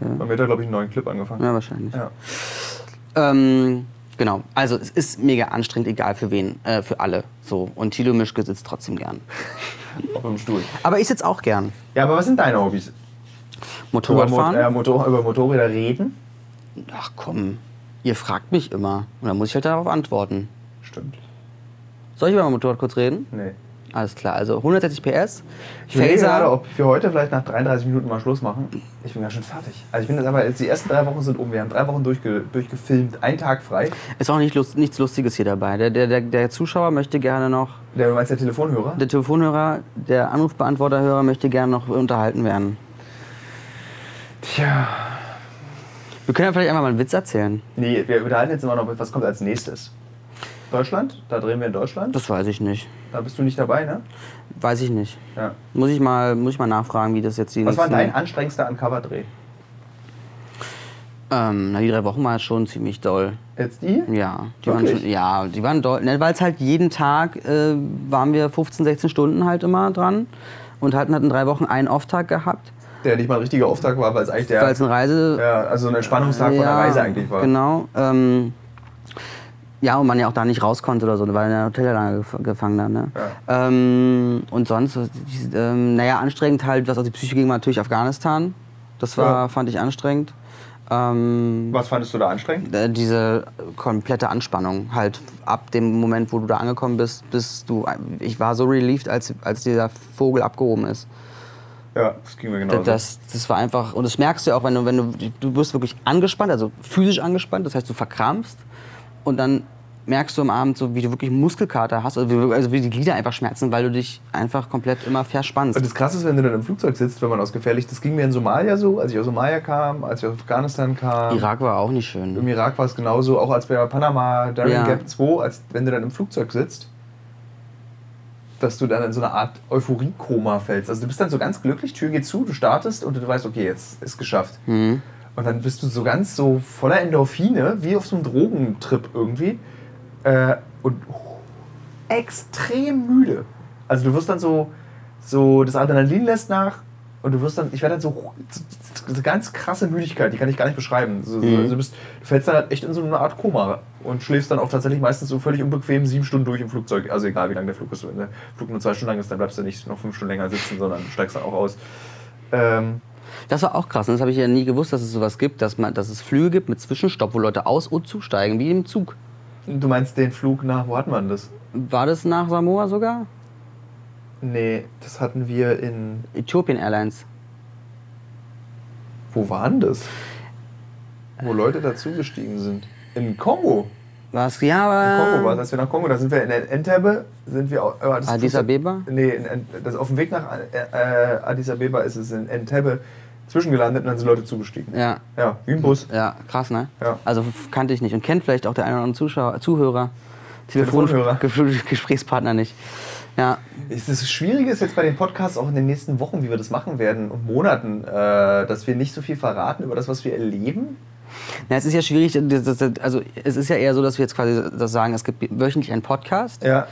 Bei mir hat er, glaube ich, einen neuen Clip angefangen. Ja, wahrscheinlich. Ja. Ähm, genau. Also es ist mega anstrengend, egal für wen, äh, für alle. So. Und Thilo Mischke sitzt trotzdem gern. Auf dem Stuhl. Aber ich sitze auch gern. Ja, aber was sind deine Hobbys? Motorradfahren? Über, Mo- äh, Motor, über Motorräder reden? Ach komm, ihr fragt mich immer. Und dann muss ich halt darauf antworten. Stimmt. Soll ich über mein Motorrad kurz reden? Nee. Alles klar, also 160 PS. Ich überlege gerade, ob wir heute vielleicht nach 33 Minuten mal Schluss machen. Ich bin ganz schön fertig. Also ich bin jetzt aber, jetzt die ersten drei Wochen sind um. Wir haben drei Wochen durchge, durchgefilmt, einen Tag frei. Ist auch nicht lust, nichts Lustiges hier dabei. Der, der, der, der Zuschauer möchte gerne noch, Der meinst der Telefonhörer? der Telefonhörer, der Anrufbeantworterhörer möchte gerne noch unterhalten werden. Tja. Wir können ja vielleicht einfach mal einen Witz erzählen. Nee, wir unterhalten jetzt immer noch, was kommt als nächstes. Deutschland? Da drehen wir in Deutschland. Das weiß ich nicht. Da bist du nicht dabei, ne? Weiß ich nicht. Ja. Muss ich mal, muss ich mal nachfragen, wie das jetzt die Was war dein anstrengendster Uncover-Dreh? Ähm, na, die drei Wochen war schon ziemlich doll. Jetzt die? Ja, die waren schon, ja, die waren doll. Ne, Weil es halt jeden Tag äh, waren wir 15, 16 Stunden halt immer dran und hatten, hatten drei Wochen einen Off-Tag gehabt. Der nicht mal ein richtiger Auftrag war, weil es eigentlich der. Weil es eine Reise. Ja, also ein Entspannungstag von der Reise eigentlich war. Genau. Ähm, ja, und man ja auch da nicht raus konnte oder so, weil in der Hotellange gefangen hat. Ne? Ja. Ähm, und sonst, ähm, naja, anstrengend halt, was auf die Psyche ging, war natürlich Afghanistan. Das war, Ja. fand ich anstrengend. Ähm, Was fandest du da anstrengend? äh, diese komplette Anspannung halt ab dem Moment, wo du da angekommen bist, bis du ich war so relieved, als, als dieser Vogel abgehoben ist. Ja, das ging mir genau. Das, das war einfach und das merkst du ja auch, wenn du wenn du du wirst wirklich angespannt, also physisch angespannt, das heißt du verkrampfst und dann merkst du am Abend so, wie du wirklich Muskelkater hast, also wie, also wie die Glieder einfach schmerzen, weil du dich einfach komplett immer verspannst. Und das Krasse ist, wenn du dann im Flugzeug sitzt, wenn man aus gefährlich, das ging mir in Somalia so, als ich aus Somalia kam, als ich aus Afghanistan kam. Irak war auch nicht schön. Im Irak war es genauso, auch als bei Panama, Darien Ja. Gap 2, als wenn du dann im Flugzeug sitzt, dass du dann in so eine Art Euphoriekoma fällst. Also du bist dann so ganz glücklich, Tür geht zu, du startest und du weißt, okay, jetzt ist geschafft. Mhm. Und dann bist du so ganz so voller Endorphine, wie auf so einem Drogentrip irgendwie. Äh, und extrem müde. Also du wirst dann so, so das Adrenalin lässt nach und du wirst dann, ich werde dann so, so, ganz krasse Müdigkeit, die kann ich gar nicht beschreiben. So, so, Mhm. also du, bist, du fällst dann halt echt in so eine Art Koma und schläfst dann auch tatsächlich meistens so völlig unbequem sieben Stunden durch im Flugzeug. Also egal wie lang der Flug ist. Wenn der Flug nur zwei Stunden lang ist, dann bleibst du nicht noch fünf Stunden länger sitzen, sondern steigst dann auch aus. Ähm, Das war auch krass. Das habe ich ja nie gewusst, dass es sowas gibt, dass, man, dass es Flüge gibt mit Zwischenstopp, wo Leute aus- und zusteigen, wie im Zug. du meinst den Flug nach, wo hat man das? War das nach Samoa sogar? Nee, das hatten wir in. Ethiopian Airlines. Wo waren das? Wo Leute dazugestiegen sind. In Kongo. Was? Ja, In Kongo war aber. das, wir nach Kongo, da sind wir in Entebbe, sind wir. auch- äh, Addis Abeba? Nee, in, das auf dem Weg nach äh, äh, Addis Abeba ist es in Entebbe zwischengelandet und dann sind Leute zugestiegen. Ja, Ja, wie ein Bus. ja, krass, ne? Ja. Also kannte ich nicht und kennt vielleicht auch der eine oder andere Zuschauer, Zuhörer, Telefon Telefonhörer. Ge- Gesprächspartner nicht. Ja, Das Schwierige ist jetzt bei den Podcasts auch in den nächsten Wochen, wie wir das machen werden und Monaten, äh, dass wir nicht so viel verraten über das, was wir erleben. Na, es ist ja schwierig, das- das- also es ist ja eher so, dass wir jetzt quasi das sagen, es gibt wöchentlich einen Podcast, Ja.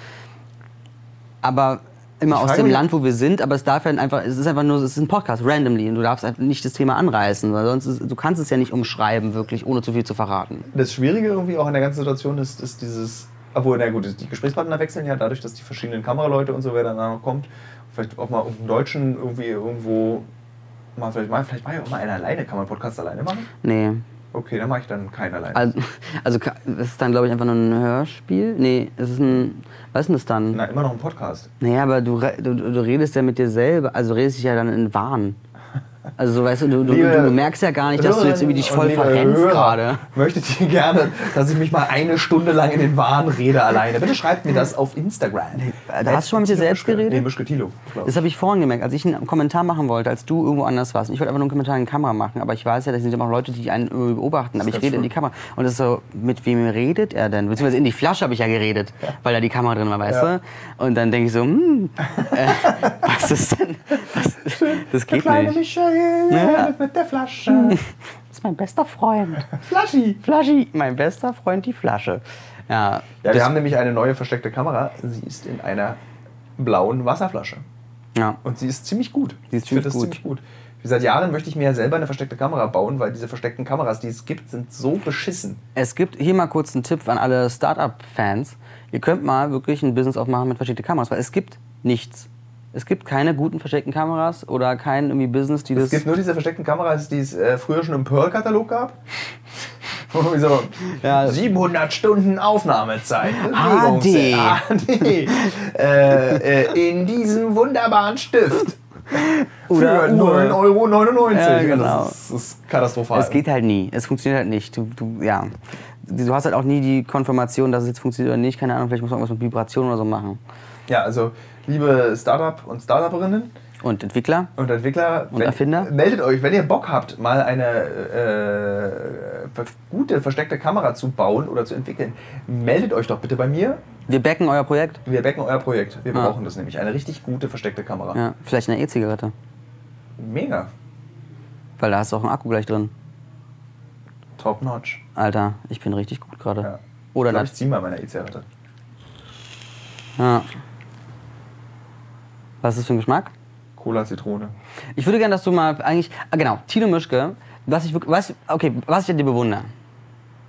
aber immer aus dem Land, wo wir sind, aber es darf ja einfach, es ist einfach nur, es ist ein Podcast, randomly, und du darfst nicht das Thema anreißen, weil sonst, ist, du kannst es ja nicht umschreiben, wirklich, ohne zu viel zu verraten. Das Schwierige irgendwie auch in der ganzen Situation ist, ist dieses, obwohl, na gut, die Gesprächspartner wechseln ja dadurch, dass die verschiedenen Kameraleute und so, wer dann noch kommt, vielleicht auch mal irgendeinen Deutschen irgendwie irgendwo, mal vielleicht mal, vielleicht mache ich auch mal einen alleine, kann man einen Podcast alleine machen? Nee. Okay, dann mache ich dann keinen alleine. Also, also es ist dann, glaube ich, einfach nur ein Hörspiel. Nee, es ist ein, was ist denn das dann? Na, immer noch ein Podcast. Naja, aber du, du, du redest ja mit dir selber, also du redest dich ja dann in Wahn. Also so, weißt du, du, du, Liebe du merkst ja gar nicht, dass du jetzt irgendwie dich voll verrennst gerade. Möchtet ihr gerne, dass ich mich mal eine Stunde lang in den Wahn rede alleine? Bitte schreibt mir das auf Instagram. Da hast du schon mal mit dir selbst geredet? Nee, Mischke Thilo. glaub ich. Das habe ich vorhin gemerkt, als ich einen Kommentar machen wollte, als du irgendwo anders warst. Ich wollte einfach nur einen Kommentar in die Kamera machen, aber ich weiß ja, das sind immer auch Leute, die einen beobachten. Aber ich rede in schön. die Kamera. Und das ist so, mit wem redet er denn? Beziehungsweise in die Flasche habe ich ja geredet, weil da die Kamera drin war, weißt Ja. du? Und dann denke ich so, hm, äh, [LAUGHS] was ist denn? Was, das geht nicht. Michael Ja. mit der Flasche. [LAUGHS] Das ist mein bester Freund. Flaschi. Flaschi, mein bester Freund, die Flasche. Ja, Ja, wir haben nämlich eine neue versteckte Kamera. Sie ist in einer blauen Wasserflasche. ja. Und sie ist ziemlich gut. Sie ist ziemlich gut. ziemlich gut. Seit Jahren möchte ich mir ja selber eine versteckte Kamera bauen, weil diese versteckten Kameras, die es gibt, sind so beschissen. Es gibt hier mal kurz einen Tipp an alle Startup-Fans. Ihr könnt mal wirklich ein Business aufmachen mit versteckten Kameras, weil es gibt nichts. Es gibt keine guten versteckten Kameras oder kein irgendwie Business, die Es das. gibt nur diese versteckten Kameras, die es äh, früher schon im Pearl-Katalog gab. [LAUGHS] So Ja. 700 Stunden Aufnahmezeit. [LAUGHS] HD. HD. [LAUGHS] äh, äh, in diesem wunderbaren Stift. Oder Für Uhr. 9,99 Euro. Ja, genau. Das ist, das ist katastrophal. Es geht halt nie. Es funktioniert halt nicht. Du, du, ja. du hast halt auch nie die Konfirmation, dass es jetzt funktioniert oder nicht. Keine Ahnung, vielleicht muss man irgendwas mit Vibration oder so machen. Ja, also liebe Startup und Startuperinnen Und Entwickler? und Entwickler, Und Erfinder? meldet euch, wenn ihr Bock habt, mal eine äh, ver- gute versteckte Kamera zu bauen oder zu entwickeln. Meldet euch doch bitte bei mir. Wir backen euer Projekt. Wir backen euer Projekt. Wir Ja. brauchen das nämlich. Eine richtig gute versteckte Kamera. Ja, vielleicht eine E-Zigarette. Mega. Weil da hast du auch einen Akku gleich drin. Top notch. Alter, ich bin richtig gut gerade. Ja. Oder ich glaub, ich zieh mal meine E-Zigarette. Ja. Was ist das für ein Geschmack? Cola Zitrone. Ich würde gerne, dass du mal eigentlich, ah, genau, Tino Mischke, was ich, wirklich- was, okay, was ich an dir bewundere.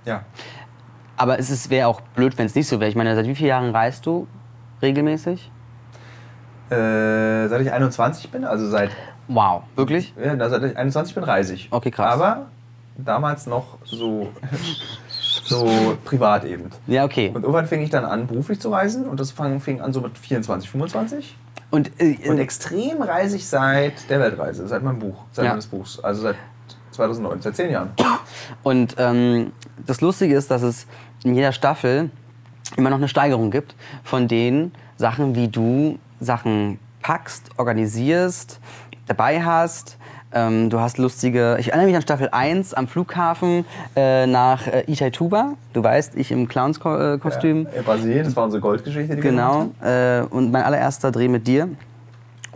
Ja. Aber es ist- wäre auch blöd, wenn es nicht so wäre. Ich meine, seit wie vielen Jahren reist du regelmäßig? Äh, seit ich 21 bin, also seit, Wow, wirklich? ja, seit ich 21 bin, reise ich. Okay, krass. Aber damals noch so, [LAUGHS] so privat eben. Ja, okay. Und irgendwann fing ich dann an, beruflich zu reisen und das fang, fing an so mit 24, 25. Und, äh, Und extrem reise ich seit der Weltreise, seit meinem Buch, seit Ja. meines Buchs, also seit 2009, seit zehn Jahren. Und ähm, das Lustige ist, dass es in jeder Staffel immer noch eine Steigerung gibt von den Sachen, wie du Sachen packst, organisierst, dabei hast. Ähm, du hast lustige. Ich erinnere mich an Staffel 1 am Flughafen äh, nach äh, Itaituba. Du weißt, ich im Clowns-Kostüm. Ja, Brasilien, das war unsere Goldgeschichte. Die Genau. Äh, und mein allererster Dreh mit dir.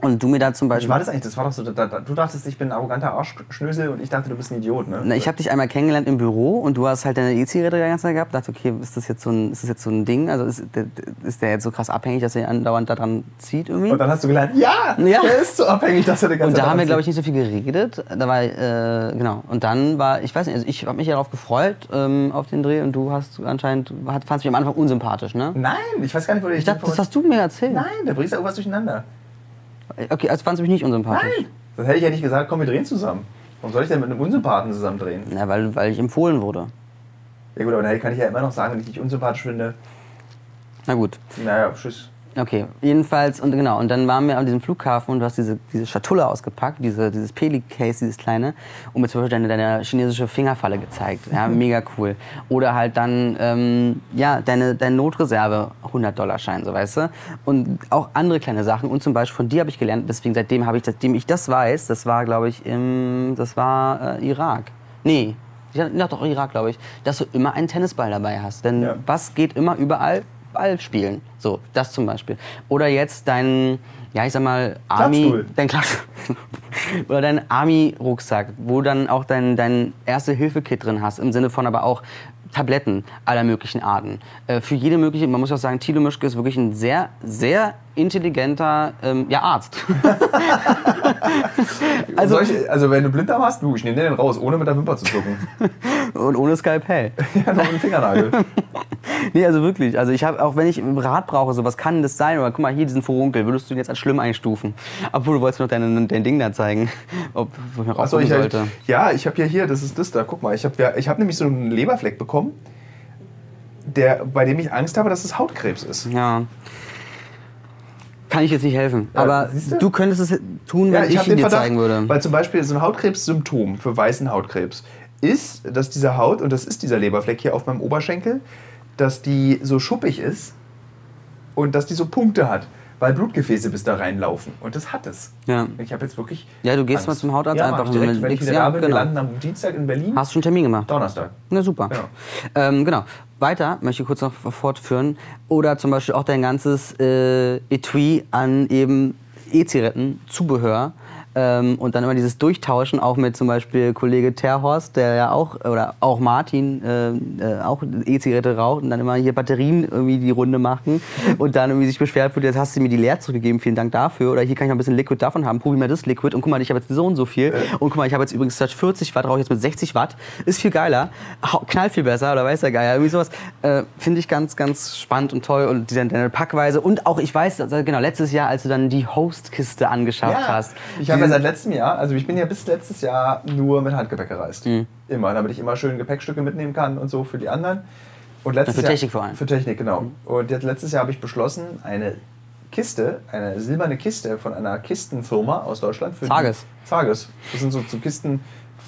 Und du mir da zum Wie Beispiel. war das eigentlich? Das war doch so, da, da, du dachtest, ich bin ein arroganter Arschschnösel und ich dachte, du bist ein Idiot, ne? Na, ich habe dich einmal kennengelernt im Büro und du hast halt deine E-Zigarette die ganze Zeit gehabt. Dachte, okay, ist das jetzt so ein, ist das jetzt so ein Ding? Also ist, der- ist der jetzt so krass abhängig, dass er andauernd daran zieht irgendwie? und dann hast du gelernt, ja, Ja. der ist so abhängig, dass er die ganze Und da Zeit haben wir, glaube ich, nicht so viel geredet. Da war, äh, genau. Und dann war, ich weiß nicht, also ich habe mich darauf gefreut, ähm, auf den Dreh und du hast anscheinend, fandst mich am Anfang unsympathisch, ne? Nein, ich weiß gar nicht, wo der Ich dachte, das hast du mir erzählt. Nein, da bringst du irgendwas durcheinander. Okay, also fandst du mich nicht unsympathisch? Nein. Das hätte ich ja nicht gesagt, komm, wir drehen zusammen. Warum soll ich denn mit einem Unsympathen zusammen drehen? Na, weil, weil ich empfohlen wurde. Ja gut, aber dann kann ich ja immer noch sagen, wenn ich dich unsympathisch finde, Na gut. naja, tschüss. Okay, jedenfalls, und genau, und dann waren wir an diesem Flughafen und du hast diese, diese Schatulle ausgepackt, diese, dieses Peli-Case, dieses kleine, und mir zum Beispiel deine, deine chinesische Fingerfalle gezeigt. Ja, [LAUGHS] mega cool. Oder halt dann, ähm, ja, deine, deine Notreserve, 100-Dollar-Schein, so weißt du. Und auch andere kleine Sachen. Und zum Beispiel von dir habe ich gelernt, deswegen seitdem habe ich, seitdem ich das weiß, das war, glaube ich, im, das war äh, Irak. Nee, ja, doch, Irak, glaube ich, dass du immer einen Tennisball dabei hast. Denn Ja. was geht immer überall? Ball spielen. So, das zum Beispiel. Oder jetzt dein, ja, ich sag mal, Army. Dein. [LAUGHS] Oder dein Army-Rucksack, wo dann auch dein, dein Erste-Hilfe-Kit drin hast. Im Sinne von aber auch Tabletten aller möglichen Arten. Äh, für jede mögliche, man muss auch sagen, Thilo Mischke ist wirklich ein sehr, sehr intelligenter ähm, ja, Arzt. [LAUGHS] Also, ich, also wenn du Blinddarm hast, du, ich nehme den raus, ohne mit der Wimper zu zucken. [LAUGHS] Und ohne Skalpell. [LAUGHS] ja, noch einen Fingernagel. Nee, also wirklich. Also ich habe, auch wenn ich Rat brauche, so was kann das sein? Oder guck mal hier diesen Furunkel, würdest du ihn jetzt als schlimm einstufen? Obwohl du wolltest mir noch dein, dein Ding da zeigen, ob ich mir raussuchen ich sollte. Ja, ich habe ja hier, das ist das da, guck mal, ich habe ja, ich habe nämlich so einen Leberfleck bekommen, der, bei dem ich Angst habe, dass es Hautkrebs ist. Ja. Kann ich jetzt nicht helfen. Aber du? du könntest es tun, wenn Ja, ich, hab ihn dir zeigen würde. Weil zum Beispiel so ein Hautkrebssymptom für weißen Hautkrebs ist, dass diese Haut, und das ist dieser Leberfleck hier auf meinem Oberschenkel, dass die so schuppig ist und dass die so Punkte hat, weil Blutgefäße bis da reinlaufen. Und das hat es. Ja. Ich habe jetzt wirklich. Ja, du gehst mal zum Hautarzt ja, einfach direkt, mit wenn ich wieder ja, da bin. Wir genau. landen am Dienstag in Berlin. Hast du schon einen Termin gemacht? Donnerstag. Na super. Genau. Ähm, genau. Weiter möchte ich kurz noch fortführen. Oder zum Beispiel auch dein ganzes äh, Etui an eben E-Zigaretten, Zubehör. Ähm, und dann immer dieses Durchtauschen auch mit zum Beispiel Kollege Terhorst, der ja auch, oder auch Martin, äh, äh, auch E-Zigarette raucht und dann immer hier Batterien irgendwie die Runde machen und dann irgendwie sich beschwert wird, jetzt hast du mir die leer zurückgegeben, vielen Dank dafür. Oder hier kann ich noch ein bisschen Liquid davon haben, probier mal das Liquid und guck mal, ich habe jetzt so und so viel. Und guck mal, ich habe jetzt übrigens statt 40 Watt, rauche ich jetzt mit 60 Watt. Ist viel geiler, knallt viel besser oder weiß der Geier. Irgendwie sowas äh, finde ich ganz, ganz spannend und toll und diese, deine Packweise. Und auch, ich weiß, also genau, letztes Jahr, als du dann die Host-Kiste angeschafft hast. Ich habe ja seit letztem Jahr, also ich bin ja bis letztes Jahr nur mit Handgepäck gereist. Mhm. Immer, damit ich immer schön Gepäckstücke mitnehmen kann und so für die anderen. Und letztes Für Jahr, Technik vor allem. Mhm. Für Technik, genau. Und jetzt letztes Jahr habe ich beschlossen, eine Kiste, eine silberne Kiste von einer Kistenfirma aus Deutschland. Für Zages. Zages. Das sind so, so Kisten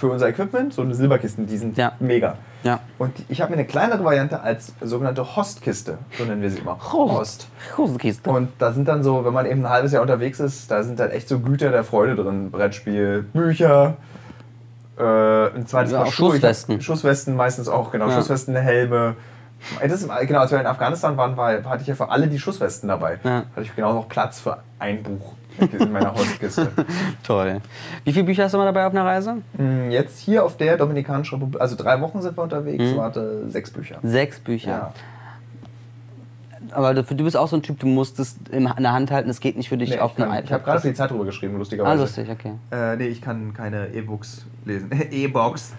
für unser Equipment, so eine Silberkisten, die sind Ja. mega. Ja. Und ich habe mir eine kleinere Variante als sogenannte Hostkiste, so nennen wir sie immer. Host. Hostkiste. Und da sind dann so, wenn man eben ein halbes Jahr unterwegs ist, da sind dann echt so Güter der Freude drin. Brettspiel, Bücher, äh, ein zweites Ja, Paar Schuhe. Schusswesten. Schusswesten meistens auch, genau. Ja. Schusswesten, Helme. Das genau, als wir in Afghanistan waren, war, hatte ich ja für alle die Schusswesten dabei. Ja. Hatte ich genau noch Platz für ein Buch in meiner Hostkiste. [LAUGHS] Toll. Wie viele Bücher hast du mal dabei auf einer Reise? Mm, Jetzt hier auf der Dominikanischen Republik, also drei Wochen sind wir unterwegs, Mhm. warte sechs Bücher. Sechs Bücher. Ja. Aber du, du bist auch so ein Typ, du musst es in der Hand halten, es geht nicht für dich Nee, auf kann- einem ich habe gerade für die Zeit drüber geschrieben, Ah, lustigerweise. lustig, okay. Äh, nee, ich kann keine E-Books lesen. [LAUGHS] E-Box.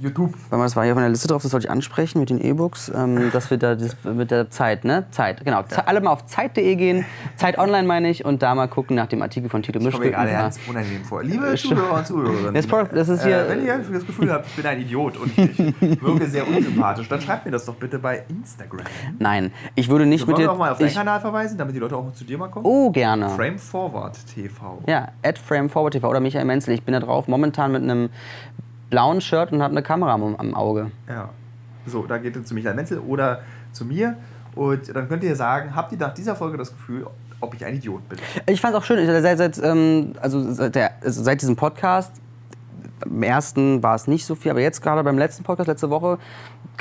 YouTube. Mal, das war hier von der Liste drauf, das sollte ich ansprechen mit den E-Books, ähm, dass wir da das, mit der Zeit, ne? Zeit, genau. Ze- Alle mal auf Zeit.de gehen, [LAUGHS] Zeit online meine ich, und da mal gucken nach dem Artikel von Tito Ich komme Mischke. gerade Ja. ganz unangenehm vor. Liebe Zuhörer [LAUGHS] und Zuhörerinnen, äh, wenn ihr das Gefühl habt, ich bin ein Idiot und ich [LAUGHS] wirke sehr unsympathisch, dann schreibt mir das doch bitte bei Instagram. Nein, ich würde nicht Wollen mit wir dir. auch mal auf deinen Kanal verweisen, damit die Leute auch zu dir mal kommen? oh, gerne. Frame Forward TV. Ja, at FrameForwardTV oder Michael Menzel. Ich bin da drauf, momentan mit einem blauen Shirt und habe eine Kamera am, am Auge. Ja. So, da geht es zu Michael Menzel oder zu mir. Und dann könnt ihr sagen, habt ihr nach dieser Folge das Gefühl, ob ich ein Idiot bin? Ich fand es auch schön, seit, seit, ähm, also seit, der, also seit diesem Podcast, beim ersten war es nicht so viel, aber jetzt gerade beim letzten Podcast, letzte Woche,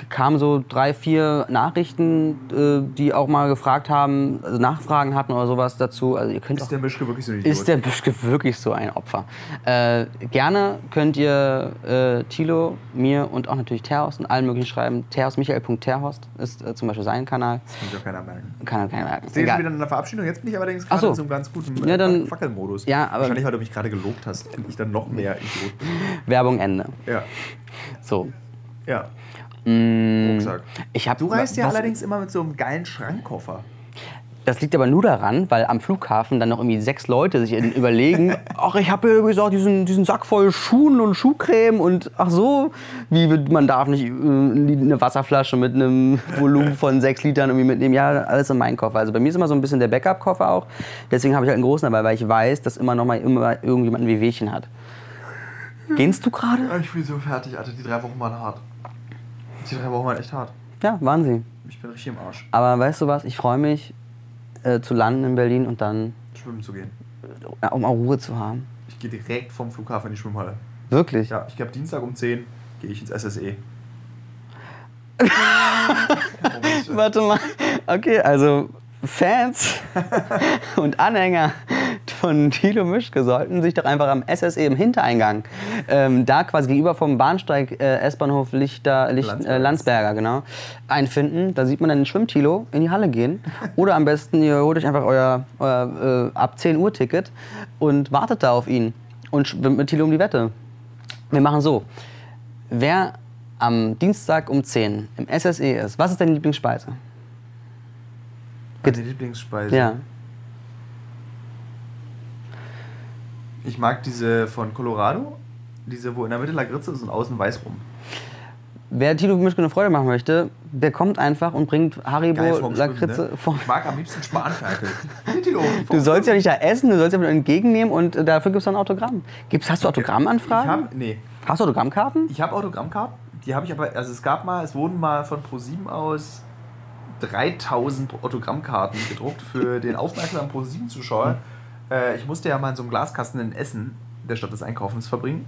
kamen so drei, vier Nachrichten, äh, die auch mal gefragt haben, also Nachfragen hatten oder sowas dazu. Also ihr könnt auch Ist der Mischke wirklich so ein Idiot? Ist der Büschke wirklich so ein Opfer? Äh, gerne könnt ihr äh, Thilo, mir und auch natürlich Terhorst und allen möglichen schreiben. Terhorst, Michael.terhorst ist äh, zum Beispiel sein Kanal. Das kann sich auch keiner merken. Kann keiner merken. Ich sehe jetzt Egal. wieder in der Verabschiedung. Jetzt bin ich allerdings gerade so. in so einem ganz guten Ja, dann- Fackelmodus. Ja, aber- Wahrscheinlich, weil du mich gerade gelobt hast ich dann noch mehr Idiot bin. Werbung Ende. Ja. So. Ja. Mm, Rucksack. ich hab, Du reist ja allerdings immer mit so einem geilen Schrankkoffer. Das liegt aber nur daran, weil am Flughafen dann noch irgendwie sechs Leute sich überlegen, [LAUGHS] ach, ich habe ja übrigens auch diesen, diesen Sack voll Schuhen und Schuhcreme und ach so, wie man darf nicht äh, eine Wasserflasche mit einem Volumen von sechs Litern irgendwie mitnehmen. Ja, alles in meinen Koffer. Also bei mir ist immer so ein bisschen der Backup-Koffer auch. Deswegen habe ich halt einen großen dabei, weil ich weiß, dass immer noch mal immer irgendjemand ein Wehwehchen hat. Gehst du gerade? Ich bin so fertig, Alter. Die drei Wochen waren hart. Die drei Wochen waren echt hart. Ja, Wahnsinn. Ich bin richtig im Arsch, Aber weißt du was? Ich freue mich äh, zu landen in Berlin und dann, schwimmen zu gehen. äh, um auch Ruhe zu haben. Ich gehe direkt vom Flughafen in die Schwimmhalle. Wirklich? Ja, ich glaube Dienstag um 10 gehe ich ins SSE. [LAUGHS] Warte mal. Okay, also Fans [LAUGHS] und Anhänger von Thilo Mischke sollten sich doch einfach am SSE im Hintereingang, ähm, da quasi gegenüber vom Bahnsteig äh, S-Bahnhof Lichter, Licht, Landsberger. äh, Landsberger, genau, einfinden. Da sieht man dann den Schwimmtilo in die Halle gehen. Oder am besten, ihr holt euch einfach euer, euer äh, ab 10 Uhr Ticket und wartet da auf ihn und schwimmt mit Thilo um die Wette. Wir machen so. Wer am Dienstag um 10 im SSE ist, was ist deine Lieblingsspeise? meine Lieblingsspeise. Ja. Ich mag diese von Colorado. Diese, wo in der Mitte Lakritze ist und außen weiß rum. Wer Tilo Mischke eine Freude machen möchte, der kommt einfach und bringt Haribo Lakritze ne? vor. Ich mag am liebsten Spanferkel. [LAUGHS] Du sollst ja nicht da essen, du sollst ja nur entgegennehmen und äh, dafür gibt es ein Autogramm. Gibt's, hast du Ich Autogrammanfragen? hab, nee, Hast du Autogrammkarten? ich habe Autogrammkarten. Die habe ich aber, also es gab mal, es wurden mal von ProSieben aus 3000 Autogrammkarten gedruckt für den aufmerksamen ProSieben-Zuschauer. Äh, ich musste ja mal in so einem Glaskasten in Essen, der Stadt des Einkaufens, verbringen.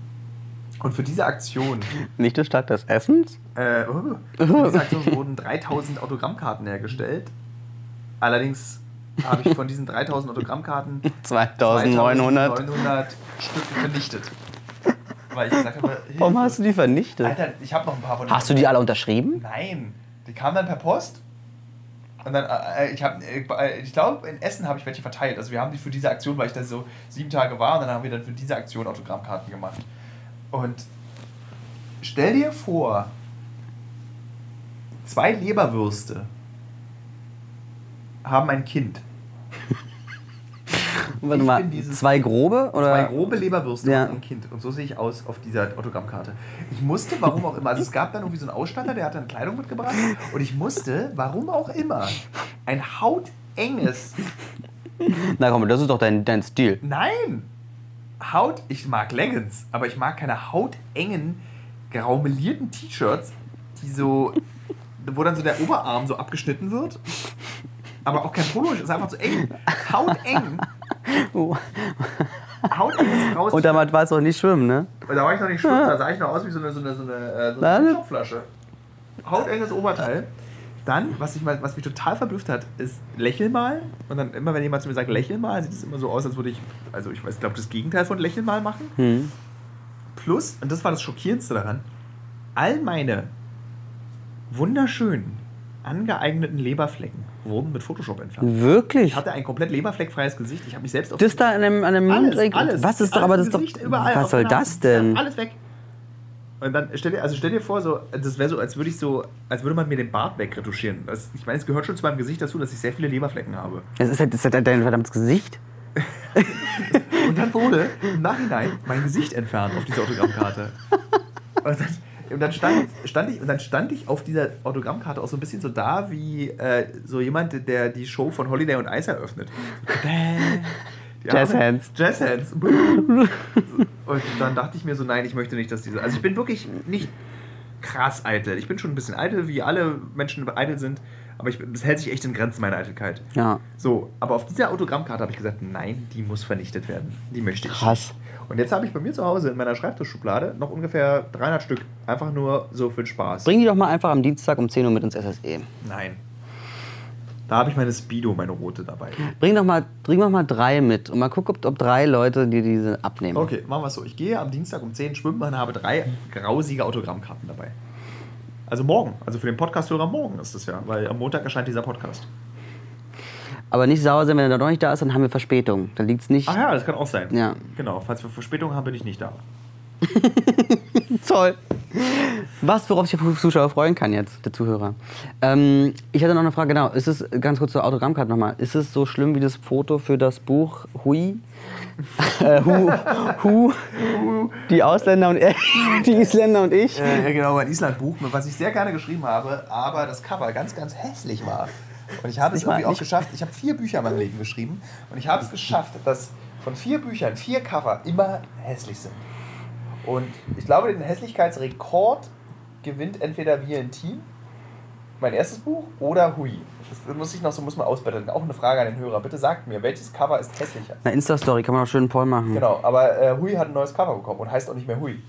Und für diese Aktion, Nicht die Stadt des Essens? äh, für [LAUGHS] diese Aktion wurden 3000 Autogrammkarten hergestellt. Allerdings habe ich von diesen 3000 Autogrammkarten [LAUGHS] 2900. 2900 Stück vernichtet. Weil ich gesagt habe, Warum hast du die vernichtet? Alter, ich habe noch ein paar von Hast du die alle unterschrieben? Nein, die kamen dann per Post. Und dann, äh, ich äh, ich glaube, in Essen habe ich welche verteilt. Also wir haben die für diese Aktion, weil ich da so sieben Tage war, und dann haben wir dann für diese Aktion Autogrammkarten gemacht. Und stell dir vor, zwei Leberwürste haben ein Kind. [LAUGHS] Warte mal, zwei grobe? Oder? Zwei grobe Leberwürste Ja. und ein Kind. Und so sehe ich aus auf dieser Autogrammkarte. Ich musste, warum auch immer, also es gab dann irgendwie so einen Ausstatter, der hat dann Kleidung mitgebracht. Und ich musste, warum auch immer, ein hautenges, Na komm, das ist doch dein, dein Stil. nein, Haut, ich mag Leggings, aber ich mag keine hautengen, graumelierten T-Shirts, die so, wo dann so der Oberarm so abgeschnitten wird. Aber auch kein Polo, ist einfach zu eng. Hauteng. Hautenges graues Und damit war es auch nicht schwimmen, ne? Und da war ich noch nicht schwimmen, [LAUGHS] da sah ich noch aus wie so eine, so eine, so eine, äh, so eine ne? Topflasche. Hautenges Oberteil. Dann, was, ich mal, was mich total verblüfft hat, ist lächel mal. Und dann immer, wenn jemand zu mir sagt, lächel mal, sieht es immer so aus, als würde ich, also ich weiß, glaube das Gegenteil von lächel mal machen. Hm. Plus, und das war das Schockierendste daran, all meine wunderschönen, angeeigneten Leberflecken wurden mit Photoshop entfernt. Wirklich? Ich hatte ein komplett leberfleckfreies Gesicht. Ich habe mich selbst auf Das da an einem, an einem alles, Mund- alles, Was ist doch, alles aber das ist doch. Überall, was soll das denn? Alles weg. Und dann stell dir, also stell dir vor, so, das wäre so, als würde ich so, als würde man mir den Bart wegretuschieren. Das, ich meine, es gehört schon zu meinem Gesicht dazu, dass ich sehr viele Leberflecken habe. Das ist halt, das ist halt dein verdammtes Gesicht. [LAUGHS] Und dann wurde im Nachhinein mein Gesicht entfernt auf dieser Autogrammkarte. Und dann, und dann, stand, stand ich, und dann stand ich auf dieser Autogrammkarte auch so ein bisschen so da wie äh, so jemand, der die Show von Holiday und Ice eröffnet. [LAUGHS] Jazz Hands. Jazz Hands. Und dann dachte ich mir so, nein, ich möchte nicht, dass diese. Also ich bin wirklich nicht krass eitel. Ich bin schon ein bisschen eitel, wie alle Menschen eitel sind. Aber ich, das hält sich echt in Grenzen, meine Eitelkeit. Ja. So, aber auf dieser Autogrammkarte habe ich gesagt, nein, die muss vernichtet werden. Die möchte ich. Krass. Und jetzt habe ich bei mir zu Hause in meiner Schreibtischschublade noch ungefähr 300 Stück. Einfach nur so für den Spaß. Bring die doch mal einfach am Dienstag um 10 Uhr mit ins SSE. Nein. Da habe ich meine Speedo, meine rote dabei. Bring doch mal, bring doch mal drei mit und mal gucken, ob, ob drei Leute dir diese abnehmen. Okay, machen wir es so. Ich gehe am Dienstag um 10 schwimmen und habe drei grausige Autogrammkarten dabei. Also morgen. Also für den Podcast-Hörer morgen ist es ja, weil am Montag erscheint dieser Podcast. Aber nicht sauer sein, wenn er noch nicht da ist, dann haben wir Verspätung. Dann liegt es nicht. Ach ja, das kann auch sein. Ja. Genau, falls wir Verspätung haben, bin ich nicht da. [LAUGHS] Toll. Was, worauf sich der Zuschauer freuen kann jetzt, der Zuhörer. Ähm, ich hatte noch eine Frage, genau. Ist es, ganz kurz zur Autogrammkarte nochmal, ist es so schlimm wie das Foto für das Buch Hui? [LAUGHS] äh, Hu, Hu, die Ausländer und [LAUGHS] die Isländer und ich? Äh, ja, genau, mein Island-Buch, was ich sehr gerne geschrieben habe, aber das Cover ganz, ganz hässlich war. Und ich habe es irgendwie auch geschafft. Ich habe vier Bücher in meinem Leben geschrieben und ich habe es geschafft, dass von vier Büchern vier Cover immer hässlich sind. Und ich glaube, den Hässlichkeitsrekord gewinnt entweder wir ein Team, mein erstes Buch, oder Hui. Das muss ich noch so muss man ausbetteln. Auch eine Frage an den Hörer. Bitte sagt mir, welches Cover ist hässlicher? Eine Insta-Story kann man auch schön Poll machen. Genau, aber äh, Hui hat ein neues Cover bekommen und heißt auch nicht mehr Hui.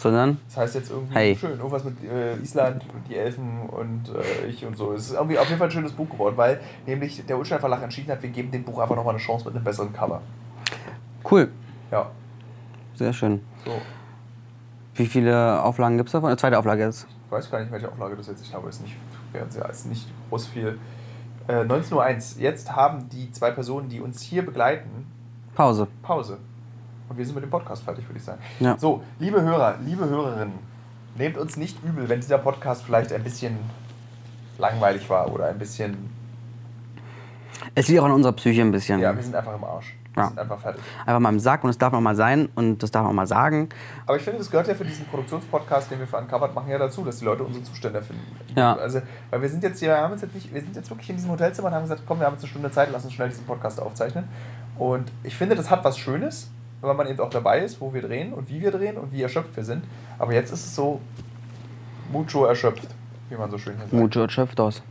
Sondern, Das heißt jetzt irgendwie Hey. schön, irgendwas mit äh, Island, die Elfen und äh, ich und so. Es ist irgendwie auf jeden Fall ein schönes Buch geworden, weil nämlich der Ulstein Verlag entschieden hat, wir geben dem Buch einfach nochmal eine Chance mit einem besseren Cover. cool, Ja, sehr schön. so. Wie viele Auflagen gibt es davon? Eine zweite Auflage jetzt. Ich weiß gar nicht, welche Auflage das jetzt. Ich glaube, es ist nicht, ist nicht groß viel. Äh, 19.01 Uhr. Jetzt haben die zwei Personen, die uns hier begleiten, Pause. Pause. Und wir sind mit dem Podcast fertig, würde ich sagen. Ja. So, liebe Hörer, liebe Hörerinnen, nehmt uns nicht übel, wenn dieser Podcast vielleicht ein bisschen langweilig war oder ein bisschen. Es liegt auch an unserer Psyche ein bisschen. Ja, wir sind einfach im Arsch. Wir Ja. sind einfach fertig. Einfach mal im Sack und es darf auch mal sein und das darf auch mal sagen. Aber ich finde, das gehört ja für diesen Produktionspodcast, den wir für Uncovered machen, ja dazu, dass die Leute unsere Zustände finden. Ja. Also, weil wir sind jetzt hier, haben uns jetzt nicht, wir sind jetzt wirklich in diesem Hotelzimmer und haben gesagt, komm, wir haben jetzt eine Stunde Zeit, lass uns schnell diesen Podcast aufzeichnen. Und ich finde, das hat was Schönes, weil man eben auch dabei ist, wo wir drehen und wie wir drehen und wie erschöpft wir sind. Aber jetzt ist es so mucho erschöpft, wie man so schön sagt. Mucho schöpft aus.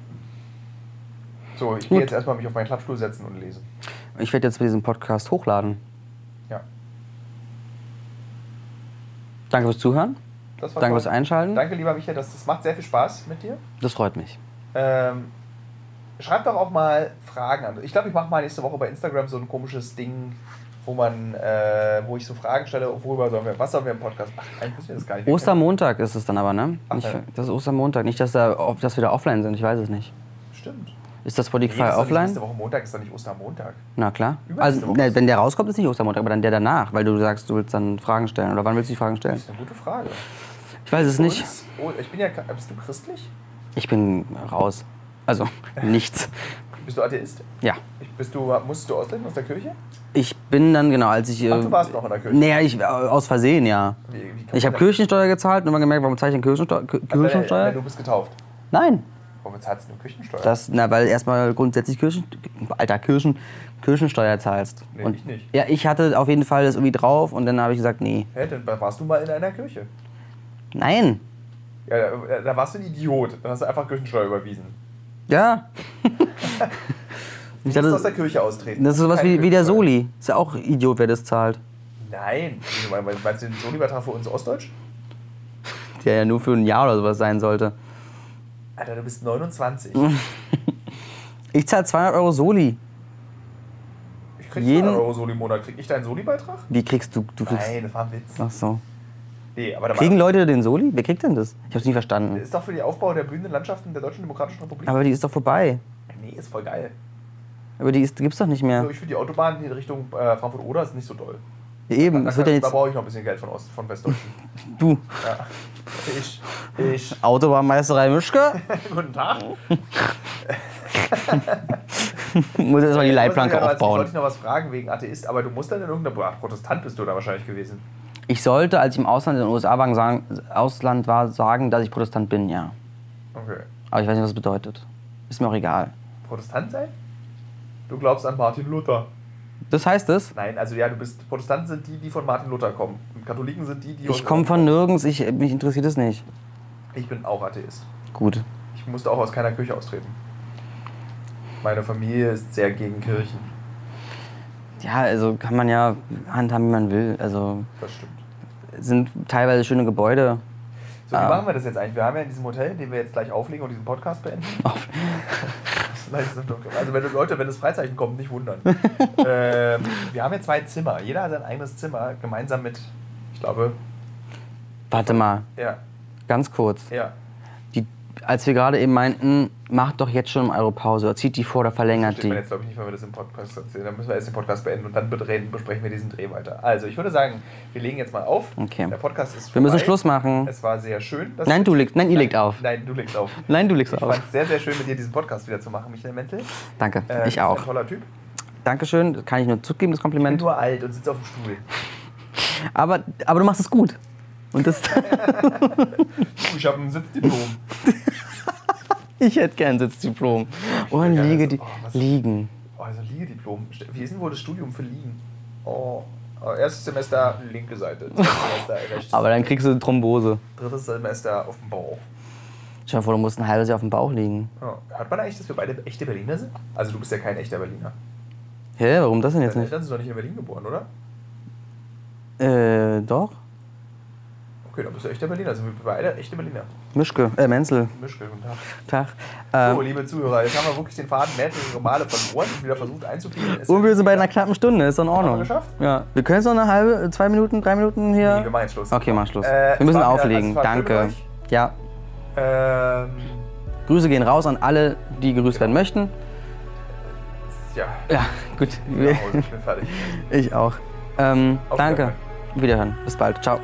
So, ich gehe jetzt erstmal mich auf meinen Klappstuhl setzen und lesen. Ich werde jetzt diesen Podcast hochladen. Ja. Danke fürs Zuhören. Danke toll. fürs Einschalten. Danke, lieber Michael, das, das macht sehr viel Spaß mit dir. Das freut mich. Ähm, schreibt doch auch mal Fragen an. Ich glaube, ich mache mal nächste Woche bei Instagram so ein komisches Ding, wo man, äh, wo ich so Fragen stelle, worüber sollen wir, was sollen wir im Podcast machen? Eigentlich wissen wir das gar nicht. Wir Ostermontag ist es dann aber, ne? Ach, Nicht, ja. das ist Ostermontag. Nicht, dass, da, ob das wieder offline sind. Ich weiß es nicht. Stimmt. Ist das Spotify Nee, ist doch nicht offline? Nächste Woche Montag ist doch nicht Ostermontag. Na klar. Also, ne, wenn der rauskommt, ist nicht Ostermontag, aber dann der danach, weil du sagst, du willst dann Fragen stellen. Oder wann willst du die Fragen stellen? Das ist eine gute Frage. Ich weiß es nicht. uns- Oh, ich bin ja, bist du christlich? Ich bin raus. Also, [LAUGHS] nichts. Bist du Atheist? Ja. Ich, bist du, musstest du austreten aus der Kirche? Ich bin dann, genau, als ich. Ach, du äh, warst noch in der Kirche. Naja, ich, äh, aus Versehen, ja. Wie, wie Ich habe denn- Kirchensteuer gezahlt und immer gemerkt, warum zahle ich denn Kirchensteuer? Kir- Nein, nein, Kirchensteuer? Du bist getauft. Nein. Warum zahlst du Kirchensteuer? Das, na, weil erstmal grundsätzlich Kirchen, Alter, Kirchen, Kirchensteuer zahlst. Nee, und, ich nicht. Ja, ich hatte auf jeden Fall das irgendwie drauf und dann habe ich gesagt, nee. Hä, dann warst du mal in einer Kirche. Nein. Ja, da- da warst du ein Idiot. Dann hast du einfach Kirchensteuer überwiesen. Ja. [LAUGHS] Du musst aus der Kirche austreten. das ist sowas Keine wie, wie der. Soli. Ist ja auch Idiot, wer das zahlt. Nein. Meinst du den Soli-Beitrag für uns Ostdeutsch? [LAUGHS] Der ja nur für ein Jahr oder sowas sein sollte. Alter, du bist 29. [LAUGHS] Ich zahle 200 Euro Soli. Ich krieg Jeden- 200 Euro Soli im Monat. Krieg ich deinen Soli-Beitrag? Wie kriegst du? du kriegst, Nein, das war ein Witz. Ach so. Nee, Kriegen Leute den Soli? Wer kriegt denn das? Ich hab's nie verstanden. ist doch für den Aufbau der blühenden Landschaften der Deutschen Demokratischen Republik. Aber die ist doch vorbei. Nee, ist voll geil. Aber die, ist, gibt's doch nicht mehr. Ich finde die Autobahn in Richtung äh, Frankfurt-Oder ist nicht so doll. Eben, Da, es wird ja da jetzt. brauche ich noch ein bisschen Geld von Ost, von Westdeutschen. [LAUGHS] Du, Ja. Ich, ich. Autobahnmeisterei Mischke, [LAUGHS] Guten Tag. [LAUGHS] muss jetzt mal die Leitplanke Ich wollte aufbauen. dich noch was fragen wegen Atheist, aber du musst dann in irgendeiner Ach, Protestant bist du da wahrscheinlich gewesen. Ich sollte, als ich im Ausland in den USA war, sagen, Ausland war, sagen, dass ich Protestant bin, ja. Okay. Aber ich weiß nicht, was das bedeutet. Ist mir auch egal. Protestant sein? Du glaubst an Martin Luther. Das heißt es? Nein, also ja, du bist Protestanten sind die, die von Martin Luther kommen. Und Katholiken sind die, die Ich komme von nirgends, ich, mich interessiert es nicht. Ich bin auch Atheist. Gut. Ich musste auch aus keiner Kirche austreten. Meine Familie ist sehr gegen Kirchen. Ja, also kann man ja handhaben, wie man will. Also Das stimmt. es sind teilweise schöne Gebäude. So, wie Ah. machen wir das jetzt eigentlich? Wir haben ja in diesem Hotel, den wir jetzt gleich auflegen und diesen Podcast beenden. [LAUGHS] [LAUGHS] also wenn das Leute, wenn das Freizeichen kommt, nicht wundern. [LAUGHS] ähm, wir haben ja zwei Zimmer. Jeder hat sein eigenes Zimmer, gemeinsam mit, ich glaube, Warte mal, ja, ganz kurz. ja. Die, als wir gerade eben meinten, macht doch jetzt schon eine Europause, oder zieht die vor oder verlängert man die. jetzt, glaube ich, nicht, wenn wir das im Podcast erzählen. Dann müssen wir erst den Podcast beenden und dann bedrehen, besprechen wir diesen Dreh weiter. Also, ich würde sagen, wir legen jetzt mal auf. Okay. Der Podcast ist Wir müssen vorbei. Schluss machen. Es war sehr schön. dass Nein, du- legst, nein, ihr legt auf. Nein, du legst auf. Nein, du legst Ich auf. fand es sehr, sehr schön, mit dir diesen Podcast wieder zu machen, Michael Mentel. Danke, Äh, du ich bist auch. Ein toller Typ. Dankeschön, das kann ich nur zugeben, das Ich bin Kompliment. nur alt und sitze auf dem Stuhl. Aber, aber du machst es gut. Und das, [LAUGHS] Ich habe ein Sitzdiplom. [LAUGHS] ich hätte gern Sitzdiplom. Oh, ein gerne Liege, so- die, oh, Liegen. Oh, also Liegediplom. Wie ist denn wohl das Studium für Liegen? Oh, oh, erstes Semester linke Seite, zweites Semester [LAUGHS] rechts, Aber dann kriegst du eine Thrombose. drittes Semester auf dem Bauch. Stell dir vor, du musst ein halbes Jahr auf dem Bauch liegen. Ja. Hört man eigentlich, dass wir beide echte Berliner sind? Also du bist ja kein echter Berliner. Hä, warum das denn jetzt Deine nicht? Eltern sind doch nicht in Berlin geboren, oder? Äh, doch. Okay, dann bist du echter Berliner. Sind wir beide echte Berliner. Mischke, äh, Menzel. Mischke, guten Tag. Tag. So, Ähm, liebe Zuhörer, jetzt haben wir wirklich den Faden mehrere Male verloren und wieder versucht einzuführen. Es und wir sind bei einer knappen Stunde, ist doch in Ordnung. wir geschafft? Ja. Wir können es noch eine halbe, zwei Minuten, drei Minuten hier. Nee, wir machen jetzt Schluss. Okay, mach Schluss. Äh, wir müssen auflegen. also schön Danke. Ja. Ähm, Grüße gehen raus an alle, die gegrüßt werden möchten. ja, Ja, gut. Hause, ich bin fertig. [LAUGHS] Ich auch. Ähm, danke. Wiederhören. Bis bald. Ciao.